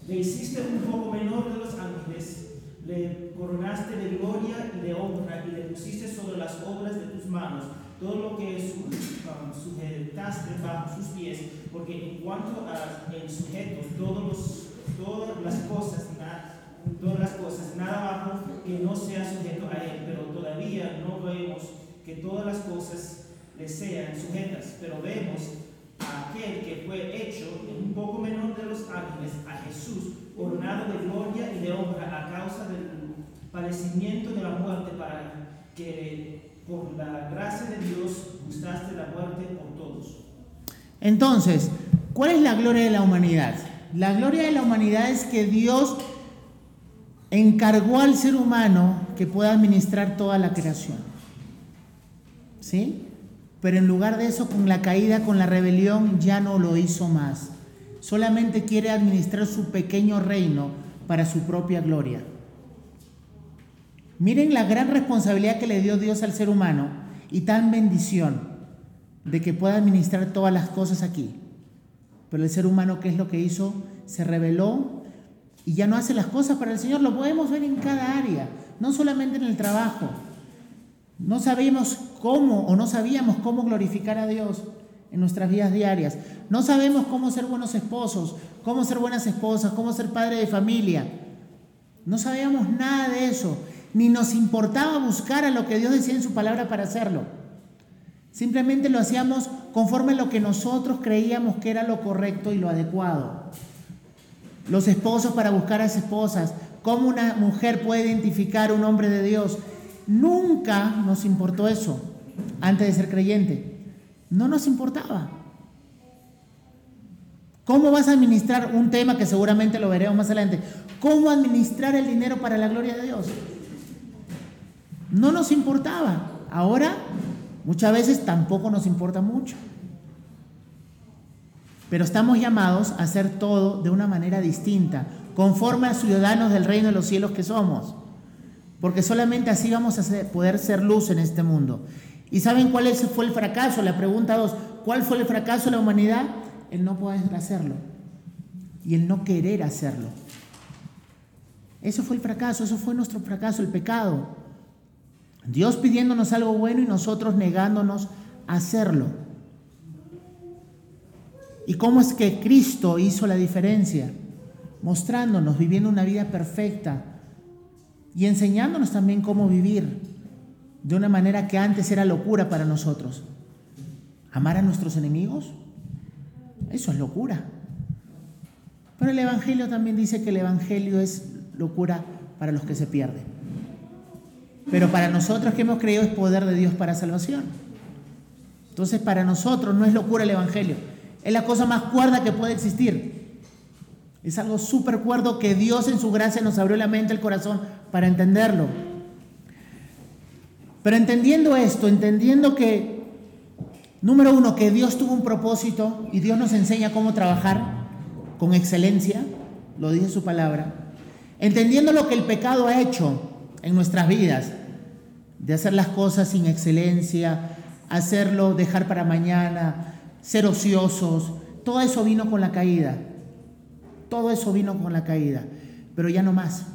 Speaker 3: Le hiciste un poco menor de los ángeles, le coronaste de gloria y de honra y le pusiste sobre las obras de tus manos todo lo que um, sujetaste bajo sus pies, porque en cuanto a el sujeto, todos todas las cosas, todas las cosas, nada bajo que no sea sujeto a él, pero todavía no vemos que todas las cosas le sean sujetas, pero vemos aquel que fue hecho un poco menor de los ángeles, a Jesús, coronado de gloria y de honra a causa del padecimiento de la muerte, para que por la gracia de Dios gustaste la muerte por todos.
Speaker 1: Entonces, ¿cuál es la gloria de la humanidad? La gloria de la humanidad es que Dios encargó al ser humano que pueda administrar toda la creación. ¿Sí? Pero en lugar de eso, con la caída, con la rebelión, ya no lo hizo más. Solamente quiere administrar su pequeño reino para su propia gloria. Miren la gran responsabilidad que le dio Dios al ser humano y tan bendición. De que pueda administrar todas las cosas aquí. Pero el ser humano, ¿qué es lo que hizo? Se rebeló y ya no hace las cosas para el Señor. Lo podemos ver en cada área, no solamente en el trabajo. No sabemos cómo o no sabíamos cómo glorificar a Dios en nuestras vidas diarias. No sabemos cómo ser buenos esposos, cómo ser buenas esposas, cómo ser padre de familia. No sabíamos nada de eso, ni nos importaba buscar a lo que Dios decía en su palabra para hacerlo. Simplemente lo hacíamos conforme a lo que nosotros creíamos que era lo correcto y lo adecuado. Los esposos para buscar a las esposas, cómo una mujer puede identificar un hombre de Dios. Nunca nos importó eso antes de ser creyente. No nos importaba. ¿Cómo vas a administrar un tema que seguramente lo veremos más adelante? ¿Cómo administrar el dinero para la gloria de Dios? No nos importaba. Ahora, muchas veces tampoco nos importa mucho. Pero estamos llamados a hacer todo de una manera distinta, conforme a ciudadanos del reino de los cielos que somos. Porque solamente así vamos a poder ser luz en este mundo. ¿Y saben cuál fue el fracaso? La pregunta dos, ¿cuál fue el fracaso de la humanidad? El no poder hacerlo y el no querer hacerlo. Eso fue el fracaso, eso fue nuestro fracaso, el pecado. Dios pidiéndonos algo bueno y nosotros negándonos a hacerlo. ¿Y cómo es que Cristo hizo la diferencia? Mostrándonos, viviendo una vida perfecta y enseñándonos también cómo vivir de una manera que antes era locura para nosotros. Amar a nuestros enemigos, eso es locura. Pero el Evangelio también dice que el Evangelio es locura para los que se pierden. Pero para nosotros que hemos creído es poder de Dios para salvación. Entonces para nosotros no es locura el Evangelio, es la cosa más cuerda que puede existir. Es algo súper cuerdo que Dios en su gracia nos abrió la mente, el corazón para entenderlo. Pero entendiendo esto, entendiendo que, número uno, que Dios tuvo un propósito y Dios nos enseña cómo trabajar con excelencia, lo dice su palabra, entendiendo lo que el pecado ha hecho en nuestras vidas, de hacer las cosas sin excelencia, hacerlo, dejar para mañana, ser ociosos, todo eso vino con la caída, todo eso vino con la caída, pero ya no más.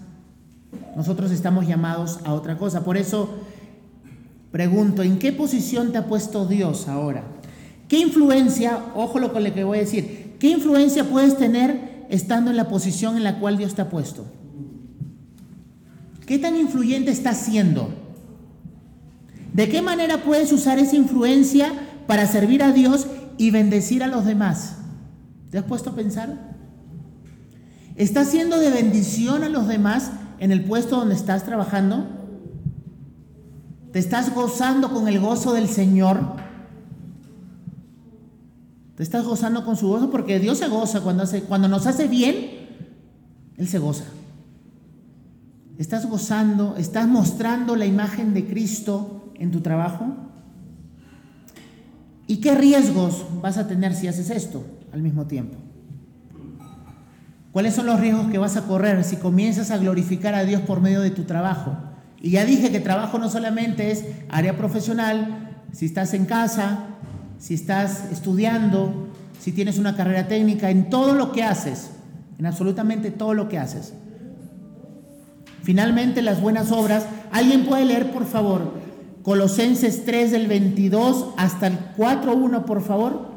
Speaker 1: Nosotros estamos llamados a otra cosa. Por eso Pregunto, ¿en qué posición te ha puesto Dios ahora? ¿Qué influencia, ojo lo que voy a decir, qué influencia puedes tener estando en la posición en la cual Dios te ha puesto? ¿Qué tan influyente estás siendo? ¿De qué manera puedes usar esa influencia para servir a Dios y bendecir a los demás? ¿Te has puesto a pensar? ¿Estás siendo de bendición a los demás en el puesto donde estás trabajando? ¿Te estás gozando con el gozo del Señor? ¿Te estás gozando con su gozo? Porque Dios se goza cuando, hace, cuando nos hace bien, Él se goza. ¿Estás gozando? ¿Estás mostrando la imagen de Cristo en tu trabajo? ¿Y qué riesgos vas a tener si haces esto al mismo tiempo? ¿Cuáles son los riesgos que vas a correr si comienzas a glorificar a Dios por medio de tu trabajo? Y ya dije que trabajo no solamente es área profesional, si estás en casa, si estás estudiando, si tienes una carrera técnica, en todo lo que haces, en absolutamente todo lo que haces. Finalmente, las buenas obras. ¿Alguien puede leer, por favor, Colosenses 3 del 22 hasta el 4.1, por favor?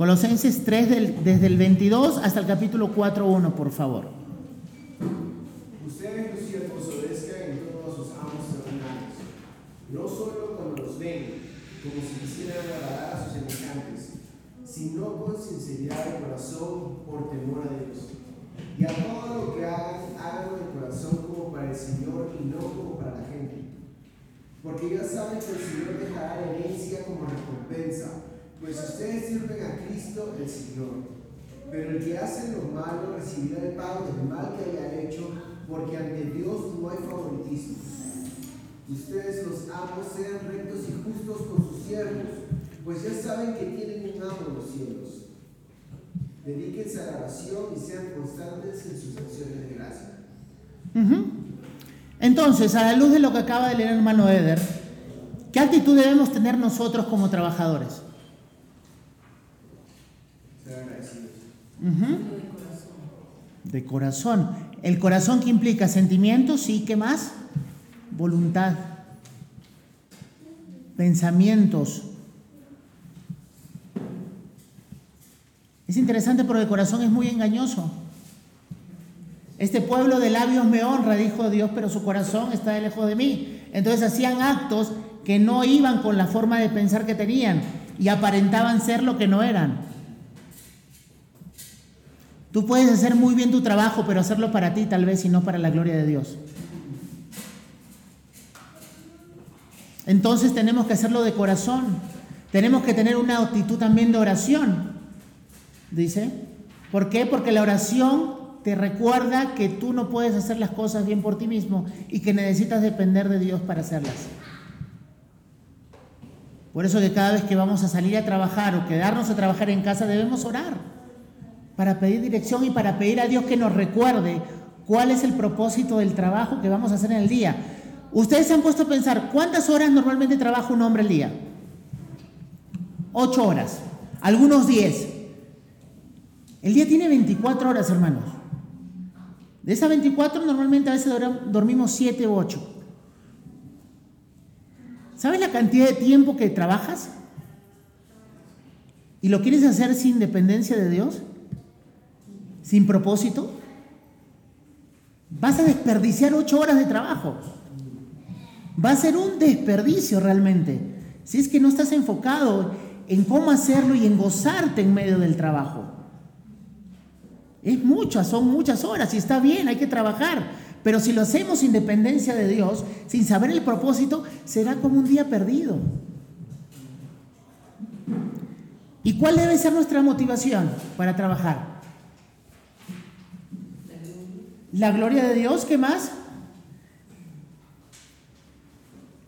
Speaker 1: Colosenses 3 desde el 22 hasta el capítulo 4.1, por favor.
Speaker 2: Ustedes, los siervos, obedezcan en todos sus amos terrenales, no solo cuando los ven, como si quisieran agradar a sus semejantes, sino con sinceridad de corazón por temor a Dios. Y a todo lo que hagan, hagan de corazón como para el Señor y no como para la gente. Porque ya saben que el Señor dejará herencia como recompensa pues ustedes sirven a Cristo el Señor. Pero el que hace lo malo recibirá el pago del mal que haya hecho, porque ante Dios no hay favoritismo. Ustedes los amos sean rectos y justos con sus siervos, pues ya saben que tienen un amo en los cielos. Dedíquense a la oración y sean constantes en sus acciones de gracia.
Speaker 1: Entonces, a la luz de lo que acaba de leer el hermano Eder, ¿qué actitud debemos tener nosotros como trabajadores?
Speaker 2: Ser agradecidos.
Speaker 1: De corazón. El corazón que implica sentimientos y qué más? Voluntad. Pensamientos. Es interesante porque el corazón es muy engañoso. Este pueblo de labios me honra, dijo Dios, pero su corazón está lejos de mí. Entonces hacían actos que no iban con la forma de pensar que tenían y aparentaban ser lo que no eran. Tú puedes hacer muy bien tu trabajo, pero hacerlo para ti tal vez y no para la gloria de Dios. Entonces tenemos que hacerlo de corazón. Tenemos que tener una actitud también de oración. Dice. ¿Por qué? Porque la oración te recuerda que tú no puedes hacer las cosas bien por ti mismo y que necesitas depender de Dios para hacerlas. Por eso que cada vez que vamos a salir a trabajar o quedarnos a trabajar en casa debemos orar para pedir dirección y para pedir a Dios que nos recuerde cuál es el propósito del trabajo que vamos a hacer en el día. Ustedes se han puesto a pensar, ¿cuántas horas normalmente trabaja un hombre al día? Ocho horas, algunos diez. El día tiene 24 horas, hermanos. De esas 24 normalmente a veces dormimos 7 u 8. ¿Sabes la cantidad de tiempo que trabajas? ¿Y lo quieres hacer sin dependencia de Dios? ¿Sin propósito? Vas a desperdiciar 8 horas de trabajo. Va a ser un desperdicio realmente. Si es que no estás enfocado en cómo hacerlo y en gozarte en medio del trabajo. Es muchas, son muchas horas y está bien, hay que trabajar. Pero si lo hacemos sin dependencia de Dios, sin saber el propósito, será como un día perdido. ¿Y cuál debe ser nuestra motivación para trabajar? La gloria de Dios, ¿qué más?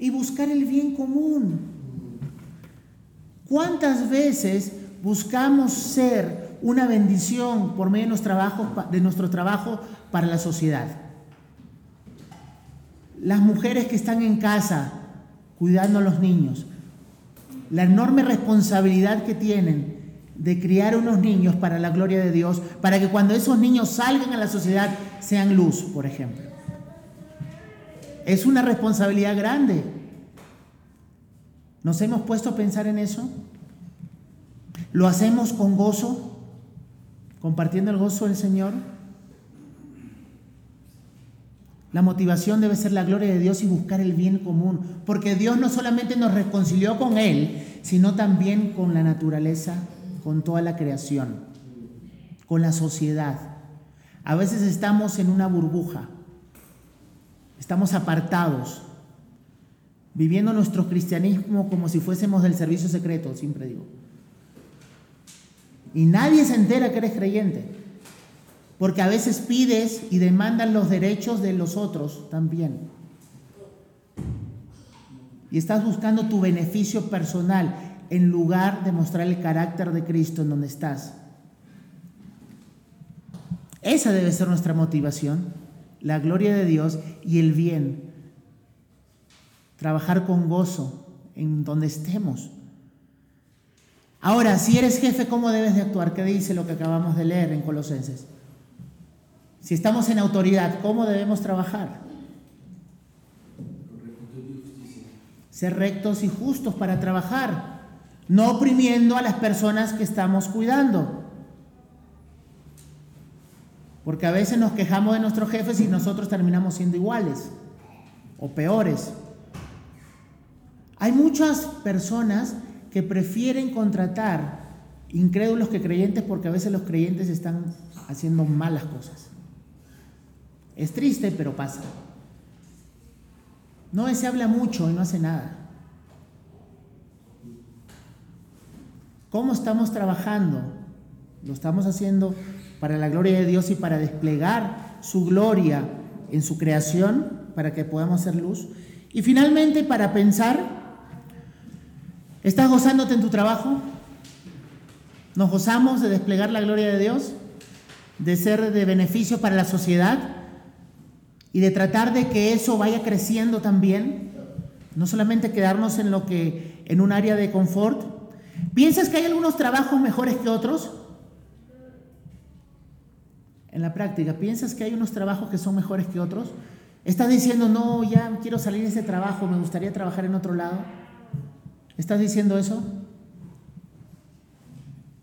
Speaker 1: Y buscar el bien común. ¿Cuántas veces buscamos ser una bendición por medio de nuestro trabajo, para la sociedad? Las mujeres que están en casa cuidando a los niños, la enorme responsabilidad que tienen de criar unos niños para la gloria de Dios, para que cuando esos niños salgan a la sociedad sean luz, por ejemplo. Es una responsabilidad grande. ¿Nos hemos puesto a pensar en eso? ¿Lo hacemos con gozo? ¿Compartiendo el gozo del Señor? La motivación debe ser la gloria de Dios y buscar el bien común, porque Dios no solamente nos reconcilió con Él, sino también con la naturaleza, con toda la creación, con la sociedad. A veces estamos en una burbuja, estamos apartados, viviendo nuestro cristianismo como si fuésemos del servicio secreto, siempre digo. Y nadie se entera que eres creyente. Porque a veces pides y demandan los derechos de los otros también. Y estás buscando tu beneficio personal en lugar de mostrar el carácter de Cristo en donde estás. Esa debe ser nuestra motivación, la gloria de Dios y el bien. Trabajar con gozo en donde estemos. Ahora, si eres jefe, ¿cómo debes de actuar? ¿Qué dice lo que acabamos de leer en Colosenses? Si estamos en autoridad, ¿cómo debemos trabajar? Ser rectos y justos para trabajar, no oprimiendo a las personas que estamos cuidando. Porque a veces nos quejamos de nuestros jefes y nosotros terminamos siendo iguales o peores. Hay muchas personas que prefieren contratar incrédulos que creyentes porque a veces los creyentes están haciendo malas cosas. Es triste, pero pasa. No se habla mucho y no hace nada. ¿Cómo estamos trabajando? Lo estamos haciendo para la gloria de Dios y para desplegar su gloria en su creación, para que podamos hacer luz. Y finalmente, para pensar, ¿estás gozándote en tu trabajo? Nos gozamos de desplegar la gloria de Dios, de ser de beneficio para la sociedad y de tratar de que eso vaya creciendo también, no solamente quedarnos en lo que en un área de confort. ¿Piensas que hay algunos trabajos mejores que otros? En la práctica, ¿piensas que hay unos trabajos que son mejores que otros? ¿Estás diciendo, no, ya quiero salir de ese trabajo, me gustaría trabajar en otro lado? ¿Estás diciendo eso?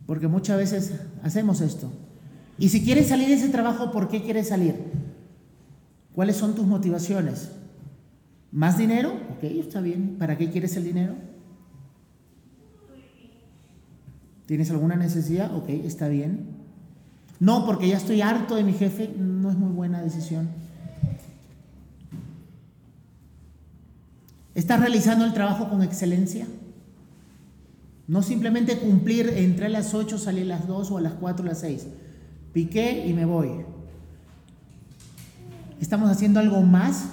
Speaker 1: Porque muchas veces hacemos esto. Y si quieres salir de ese trabajo, ¿por qué quieres salir? ¿Cuáles son tus motivaciones? ¿Más dinero? Ok, está bien. ¿Para qué quieres el dinero? ¿Tienes alguna necesidad? Ok, está bien. No, porque ya estoy harto de mi jefe, no es muy buena decisión. ¿Estás realizando el trabajo con excelencia? No simplemente cumplir entre las 8, salir a las 2 o a las 4 o las 6. Piqué y me voy. ¿Estamos haciendo algo más?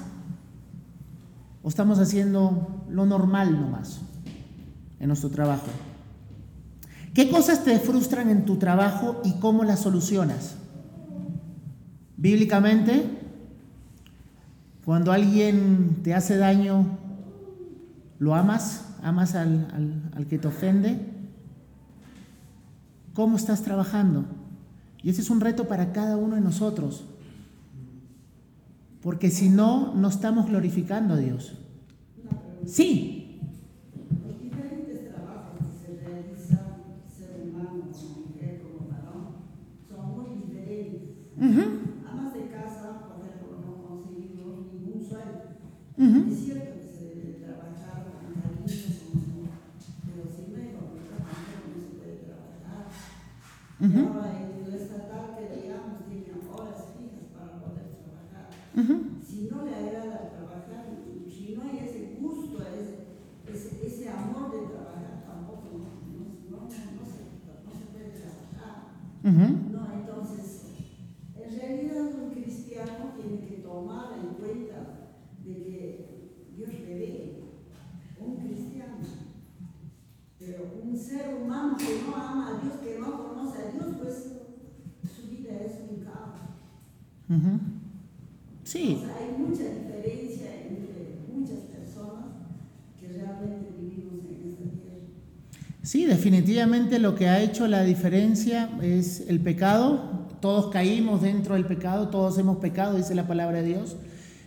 Speaker 1: ¿O estamos haciendo lo normal nomás en nuestro trabajo? ¿Qué cosas te frustran en tu trabajo y cómo las solucionas? Bíblicamente, cuando alguien te hace daño, ¿lo amas? ¿Amas al, al, que te ofende? ¿Cómo estás trabajando? Y ese es un reto para cada uno de nosotros. Porque si no, no estamos glorificando a Dios. Sí,
Speaker 4: Amas de casa, por ejemplo, no conseguimos ningún sueldo. Es cierto que se debe trabajar con cariño, pero si no hay voluntad, no se puede trabajar. Ahora, en lo estatal que digamos tiene horas fijas para poder trabajar. Si no le agrada trabajar, si no hay ese gusto, ese, ese, amor de trabajar, tampoco no, no, no, no, se, no se puede trabajar.
Speaker 1: Sí.
Speaker 4: hay mucha diferencia entre muchas personas que realmente vivimos en esta tierra.
Speaker 1: Sí, definitivamente lo que ha hecho la diferencia es el pecado. Todos caímos dentro del pecado, todos hemos pecado, dice la palabra de Dios,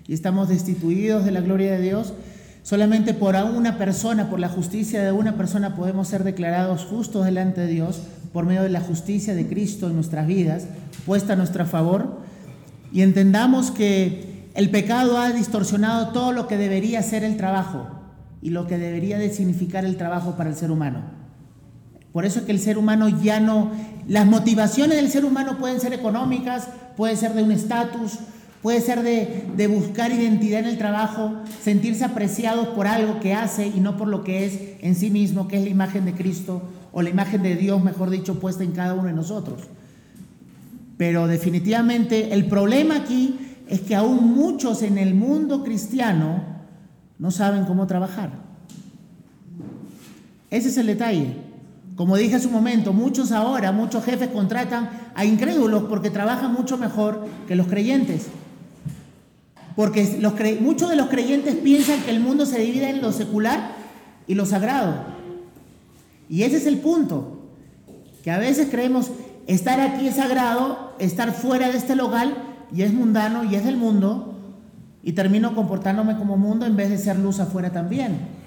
Speaker 1: y estamos destituidos de la gloria de Dios. Solamente por una persona, por la justicia de una persona, podemos ser declarados justos delante de Dios por medio de la justicia de Cristo en nuestras vidas, puesta a nuestro favor y entendamos que el pecado ha distorsionado todo lo que debería ser el trabajo y lo que debería de significar el trabajo para el ser humano. Por eso es que el ser humano ya no, las motivaciones del ser humano pueden ser económicas, puede ser de un estatus, puede ser de, buscar identidad en el trabajo, sentirse apreciados por algo que hace y no por lo que es en sí mismo, que es la imagen de Cristo o la imagen de Dios, mejor dicho, puesta en cada uno de nosotros. Pero definitivamente el problema aquí es que aún muchos en el mundo cristiano no saben cómo trabajar. Ese es el detalle. Como dije hace un momento, muchos ahora, muchos jefes contratan a incrédulos porque trabajan mucho mejor que los creyentes. Porque muchos de los creyentes piensan que el mundo se divide en lo secular y lo sagrado. Y ese es el punto. Que a veces creemos, Estar aquí es sagrado, estar fuera de este local y es mundano y es del mundo y termino comportándome como mundo en vez de ser luz afuera también.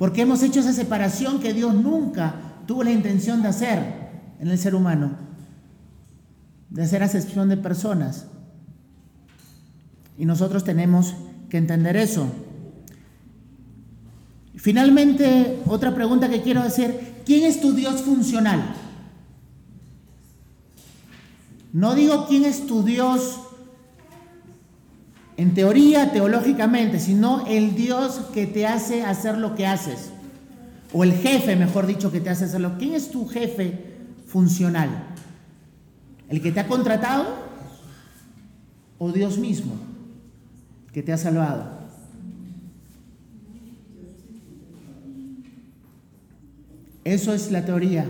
Speaker 1: Porque hemos hecho esa separación que Dios nunca tuvo la intención de hacer en el ser humano, de hacer acepción de personas. Y nosotros tenemos que entender eso. Finalmente, otra pregunta que quiero hacer, ¿quién es tu Dios funcional? No digo quién es tu Dios en teoría, teológicamente, sino el Dios que te hace hacer lo que haces. O el jefe, mejor dicho, que te hace hacerlo. ¿Quién es tu jefe funcional? ¿El que te ha contratado? ¿O Dios mismo que te ha salvado? Eso es la teoría.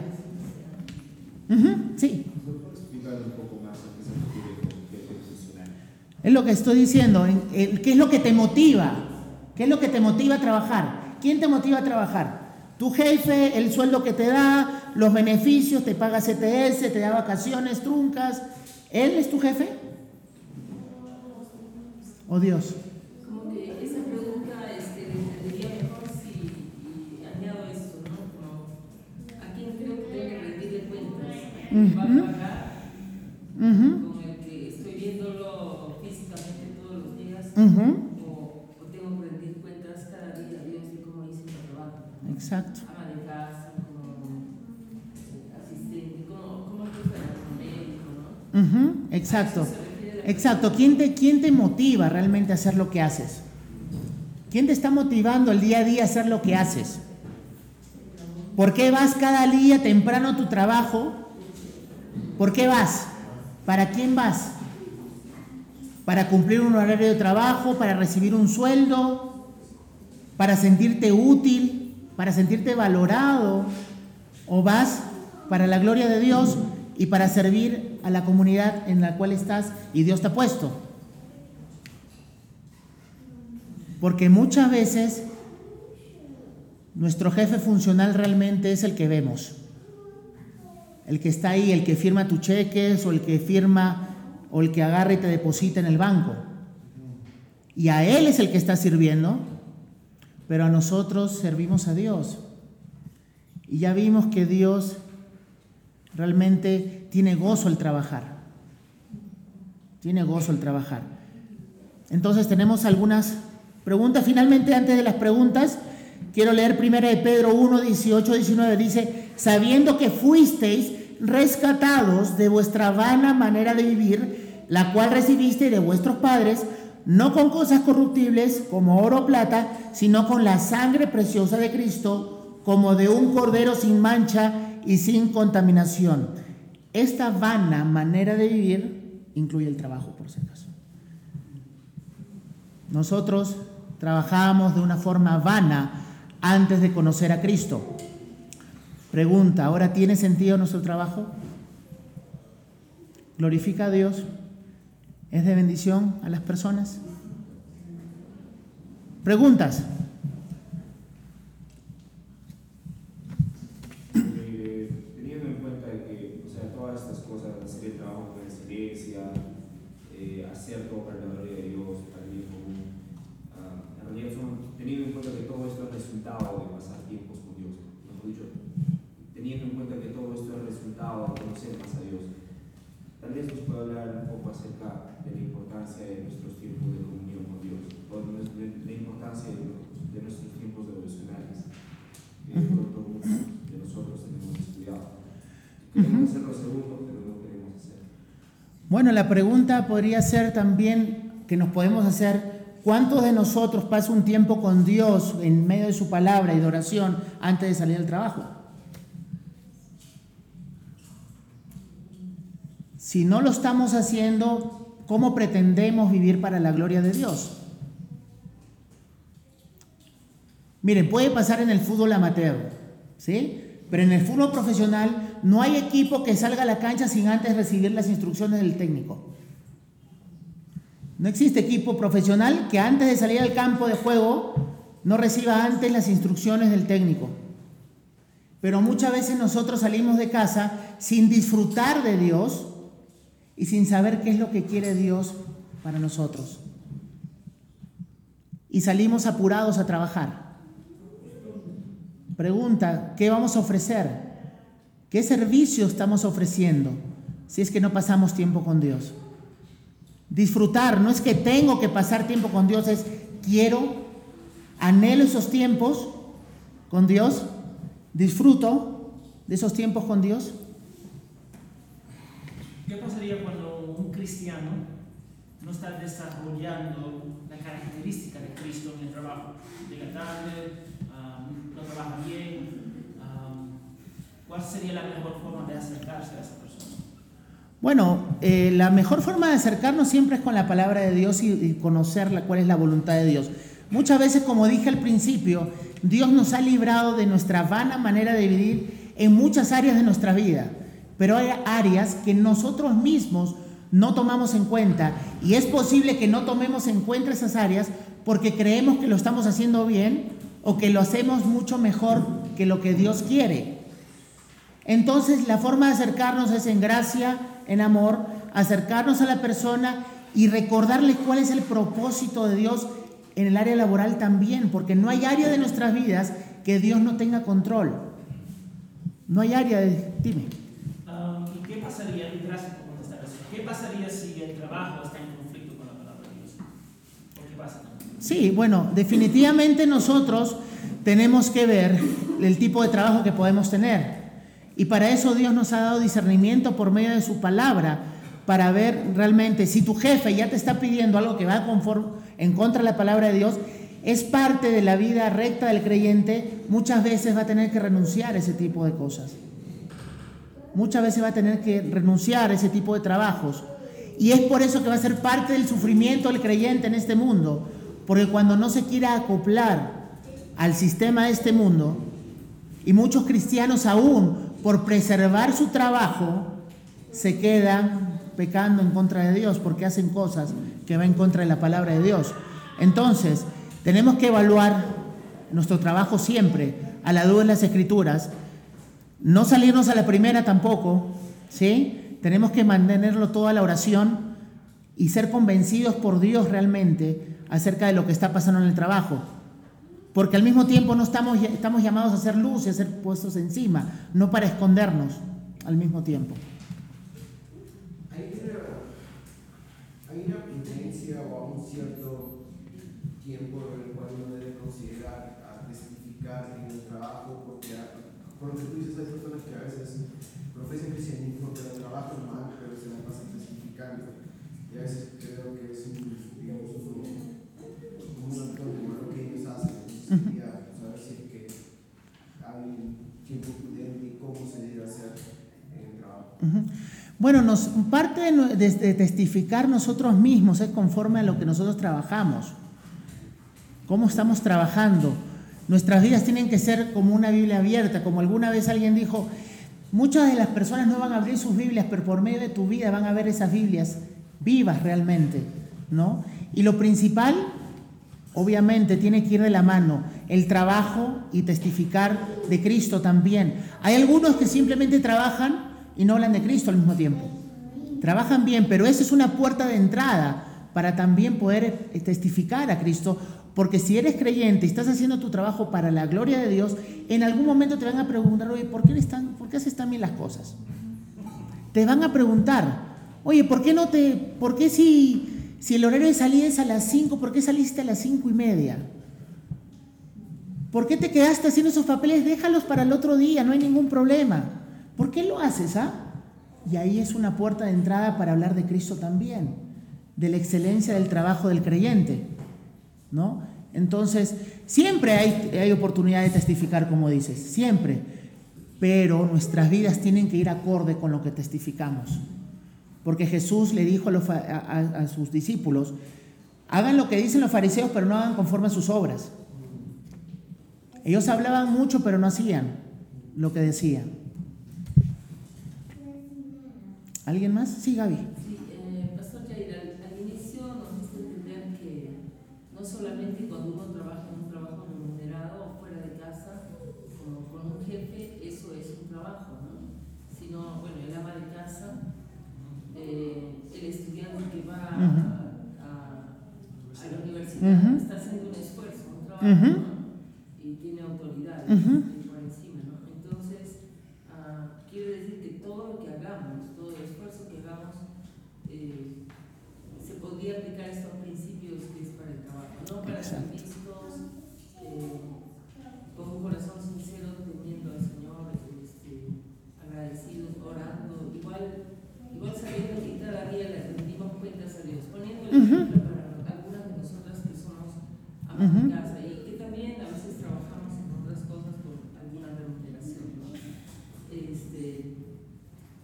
Speaker 1: Sí.
Speaker 5: ¿Nos puede explicar un poco más a qué se refiere con jefe funcional?
Speaker 1: Es lo que estoy diciendo. en- en- ¿Qué es lo que te motiva? ¿Qué es lo que te motiva a trabajar? ¿Quién te motiva a trabajar? Tu jefe, el sueldo que te da, los beneficios, te paga CTS, te da vacaciones, truncas. ¿Él es tu jefe? ¿O Dios?
Speaker 6: Como que esa pregunta este, entendería mejor si y añado esto, ¿no? Como, ¿a quién creo que tengo que rendirle cuentas? ¿Va
Speaker 1: Ujú.
Speaker 6: a pagar
Speaker 1: Ujú,
Speaker 6: con el que estoy viéndolo físicamente todos los días?
Speaker 1: ujú.
Speaker 6: O, o tengo que rendir cuentas cada día a Dios de cómo hice mi trabajo?
Speaker 1: Exacto.
Speaker 6: Ama de casa, como eh, asistente, como, como fuera, como médico, ¿no?
Speaker 1: Ujú, Exacto. Exacto. ¿Quién te, ¿Quién te motiva realmente a hacer lo que haces? ¿Quién te está motivando el día a día a hacer lo que haces? ¿Por qué vas cada día temprano a tu trabajo? ¿Por qué vas? ¿Para quién vas? ¿Para cumplir un horario de trabajo? ¿Para recibir un sueldo? ¿Para sentirte útil? ¿Para sentirte valorado? ¿O vas para la gloria de Dios y para servir a la comunidad en la cual estás y Dios te ha puesto? Porque muchas veces nuestro jefe funcional realmente es el que vemos. El que está ahí, el que firma tus cheques o el que firma o el que agarra y te deposita en el banco. Y a él es el que está sirviendo, pero a nosotros servimos a Dios. Y ya vimos que Dios realmente tiene gozo al trabajar. Tiene gozo al trabajar. Entonces tenemos algunas preguntas. Finalmente, antes de las preguntas, quiero leer primero de Pedro 1, 18, 19. Dice, sabiendo que fuisteis rescatados de vuestra vana manera de vivir, la cual recibisteis de vuestros padres, no con cosas corruptibles como oro o plata, sino con la sangre preciosa de Cristo, como de un cordero sin mancha y sin contaminación. Esta vana manera de vivir incluye el trabajo, por si acaso. Nosotros trabajábamos de una forma vana antes de conocer a Cristo. Pregunta, ¿ahora tiene sentido nuestro trabajo? ¿Glorifica a Dios? ¿Es de bendición a las personas? Preguntas.
Speaker 5: Eh, teniendo en cuenta que, o sea, todas estas cosas, hacer el trabajo con excelencia, eh, hacer todo para la gloria de Dios, para el ah, en realidad teniendo en cuenta que todo esto es resultado de pasar tiempos con Dios, mejor dicho, teniendo en cuenta que todo esto es resultado de conocer más a Dios, tal vez nos pueda hablar un poco acerca de la importancia de nuestros tiempos de comunión con Dios, de la importancia de, nuestros tiempos devocionales, que de pronto muchos de nosotros tenemos descuidado. Queremos hacer lo segundo, pero no queremos hacer.
Speaker 1: Bueno, la pregunta podría ser también que nos podemos hacer, ¿cuántos de nosotros pasa un tiempo con Dios en medio de su palabra y de oración antes de salir al trabajo? Si no lo estamos haciendo, ¿cómo pretendemos vivir para la gloria de Dios? Miren, puede pasar en el fútbol amateur, ¿sí? Pero en el fútbol profesional no hay equipo que salga a la cancha sin antes recibir las instrucciones del técnico. No existe equipo profesional que antes de salir al campo de juego no reciba antes las instrucciones del técnico. Pero muchas veces nosotros salimos de casa sin disfrutar de Dios y sin saber qué es lo que quiere Dios para nosotros. Y salimos apurados a trabajar. Pregunta, ¿qué vamos a ofrecer? ¿Qué servicio estamos ofreciendo si es que no pasamos tiempo con Dios? Disfrutar, no es que tengo que pasar tiempo con Dios, es quiero, anhelo esos tiempos con Dios, disfruto de esos tiempos con Dios.
Speaker 3: ¿Qué pasaría cuando un cristiano no está desarrollando la característica de Cristo en el trabajo? Llega tarde, um, no trabaja bien. um, ¿Cuál sería la mejor forma de acercarse a esa persona?
Speaker 1: Bueno, eh, la mejor forma de acercarnos siempre es con la palabra de Dios y, y conocer la- cuál es la voluntad de Dios. Muchas veces, como dije al principio, Dios nos ha librado de nuestra vana manera de vivir en muchas áreas de nuestra vida, pero hay áreas que nosotros mismos no tomamos en cuenta y es posible que no tomemos en cuenta esas áreas porque creemos que lo estamos haciendo bien o que lo hacemos mucho mejor que lo que Dios quiere. Entonces la forma de acercarnos es en gracia, en amor, acercarnos a la persona y recordarle cuál es el propósito de Dios en el área laboral también, porque no hay área de nuestras vidas que Dios no tenga control. No hay área de... Dime.
Speaker 3: Um, ¿Y qué pasaría, si el trabajo está en conflicto con la palabra de Dios? ¿O qué pasa?
Speaker 1: Sí, bueno, definitivamente nosotros tenemos que ver el tipo de trabajo que podemos tener. Y para eso Dios nos ha dado discernimiento por medio de su palabra, para ver realmente si tu jefe ya te está pidiendo algo que va en contra de la palabra de Dios, es parte de la vida recta del creyente, muchas veces va a tener que renunciar a ese tipo de cosas. Muchas veces va a tener que renunciar a ese tipo de trabajos. Y es por eso que va a ser parte del sufrimiento del creyente en este mundo. Porque cuando no se quiera acoplar al sistema de este mundo, y muchos cristianos aún por preservar su trabajo, se quedan pecando en contra de Dios porque hacen cosas que van en contra de la palabra de Dios. Entonces, tenemos que evaluar nuestro trabajo siempre a la duda de las escrituras, no salirnos a la primera tampoco, ¿sí? Tenemos que mantenerlo toda la oración y ser convencidos por Dios realmente acerca de lo que está pasando en el trabajo. Porque al mismo tiempo no estamos, estamos llamados a hacer luz y a ser puestos encima, no para escondernos al mismo tiempo.
Speaker 2: Una, una prudencia o un cierto tiempo en el cual uno debe considerar a testificar en el trabajo, porque por lo que tú dices, hay personas que a veces profesan cristianismo, pero trabajan mal, pero se la pasan testificando. Y a veces creo que es un, digamos, un, un montón de malo que ellos hacen. Entonces, quería saber si es que hay un tiempo prudente y cómo se debe hacer el trabajo.
Speaker 1: Bueno, nos, parte de- de testificar nosotros mismos es conforme a lo que nosotros trabajamos. ¿Cómo estamos trabajando? Nuestras vidas tienen que ser como una Biblia abierta, como alguna vez alguien dijo, muchas de las personas no van a abrir sus Biblias, pero por medio de tu vida van a ver esas Biblias vivas realmente, ¿no? Y lo principal, obviamente, tiene que ir de la mano el trabajo y testificar de Cristo también. Hay algunos que simplemente trabajan y no hablan de Cristo al mismo tiempo. Trabajan bien, pero esa es una puerta de entrada para también poder eh, testificar a Cristo, porque si eres creyente y estás haciendo tu trabajo para la gloria de Dios, en algún momento te van a preguntar, oye, ¿por qué, ¿por qué haces tan bien las cosas? Te van a preguntar, oye, ¿por qué no te, por qué si, si el horario de salida es a las 5, ¿por qué saliste a las 5 y media? ¿Por qué te quedaste haciendo esos papeles? Déjalos para el otro día, no hay ningún problema. ¿Por qué lo haces, ah? Y ahí es una puerta de entrada para hablar de Cristo también, de la excelencia del trabajo del creyente, ¿no? Entonces, siempre hay, hay oportunidad de testificar, como dices, siempre, pero nuestras vidas tienen que ir acorde con lo que testificamos. Porque Jesús le dijo a, a sus discípulos, hagan lo que dicen los fariseos, pero no hagan conforme a sus obras. Ellos hablaban mucho, pero no hacían lo que decían. ¿Alguien más? Sí, Gaby.
Speaker 6: Sí, eh, Pastor Jair, al, al inicio nos diste a entender que no solamente cuando uno trabaja en un trabajo remunerado o fuera de casa, como con un jefe, eso es un trabajo, ¿no? Sino, bueno, el ama de casa, eh, el estudiante que va a,
Speaker 1: Ujú.
Speaker 6: a- a la universidad, está haciendo un esfuerzo, un trabajo,
Speaker 1: Ujú.
Speaker 6: ¿no? Y tiene autoridad por encima, ¿no? Entonces, ah, quiere decir que todo lo que hagamos, todo el esfuerzo que hagamos, eh, se podría aplicar estos principios que es para el trabajo, no para
Speaker 1: Exacto.
Speaker 6: vistos eh, con un corazón sincero, temiendo al Señor, este, agradecidos, orando, igual, igual sabiendo que cada día le rendimos cuentas a Dios, poniendo el
Speaker 1: Ujú.
Speaker 6: ejemplo para algunas de nosotras que somos amas
Speaker 1: Ujú.
Speaker 6: de casa y que también a veces trabajamos en otras cosas por alguna remuneración. ¿no? Este,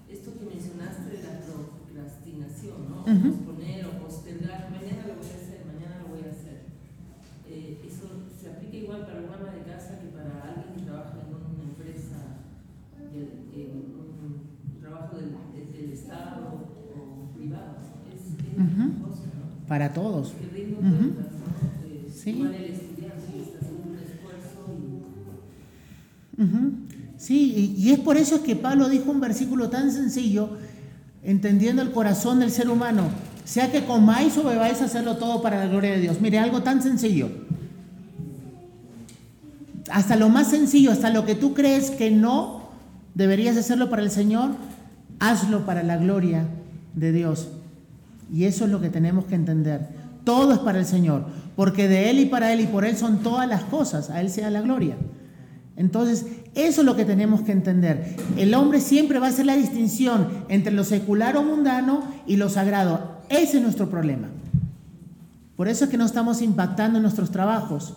Speaker 6: esto que mencionaste de la procrastinación, ¿no?
Speaker 1: Ujú.
Speaker 6: Posponer o postergar, mañana lo voy a hacer, mañana lo voy a hacer. Eh, eso se aplica igual para un ama de casa que para alguien que trabaja en una empresa, de- en un trabajo de
Speaker 1: Para todos.
Speaker 6: ¿no? Eh,
Speaker 1: Sí. Sí, y es por eso que Pablo dijo un versículo tan sencillo, entendiendo el corazón del ser humano, sea que comáis o bebáis, hacerlo todo para la gloria de Dios. Mire, algo tan sencillo. Hasta lo más sencillo, hasta lo que tú crees que no deberías hacerlo para el Señor, hazlo para la gloria de Dios. Y eso es lo que tenemos que entender. Todo es para el Señor, porque de Él y para Él y por Él son todas las cosas, a Él sea la gloria. Entonces, eso es lo que tenemos que entender. El hombre siempre va a hacer la distinción entre lo secular o mundano y lo sagrado. Ese es nuestro problema. Por eso es que no estamos impactando en nuestros trabajos.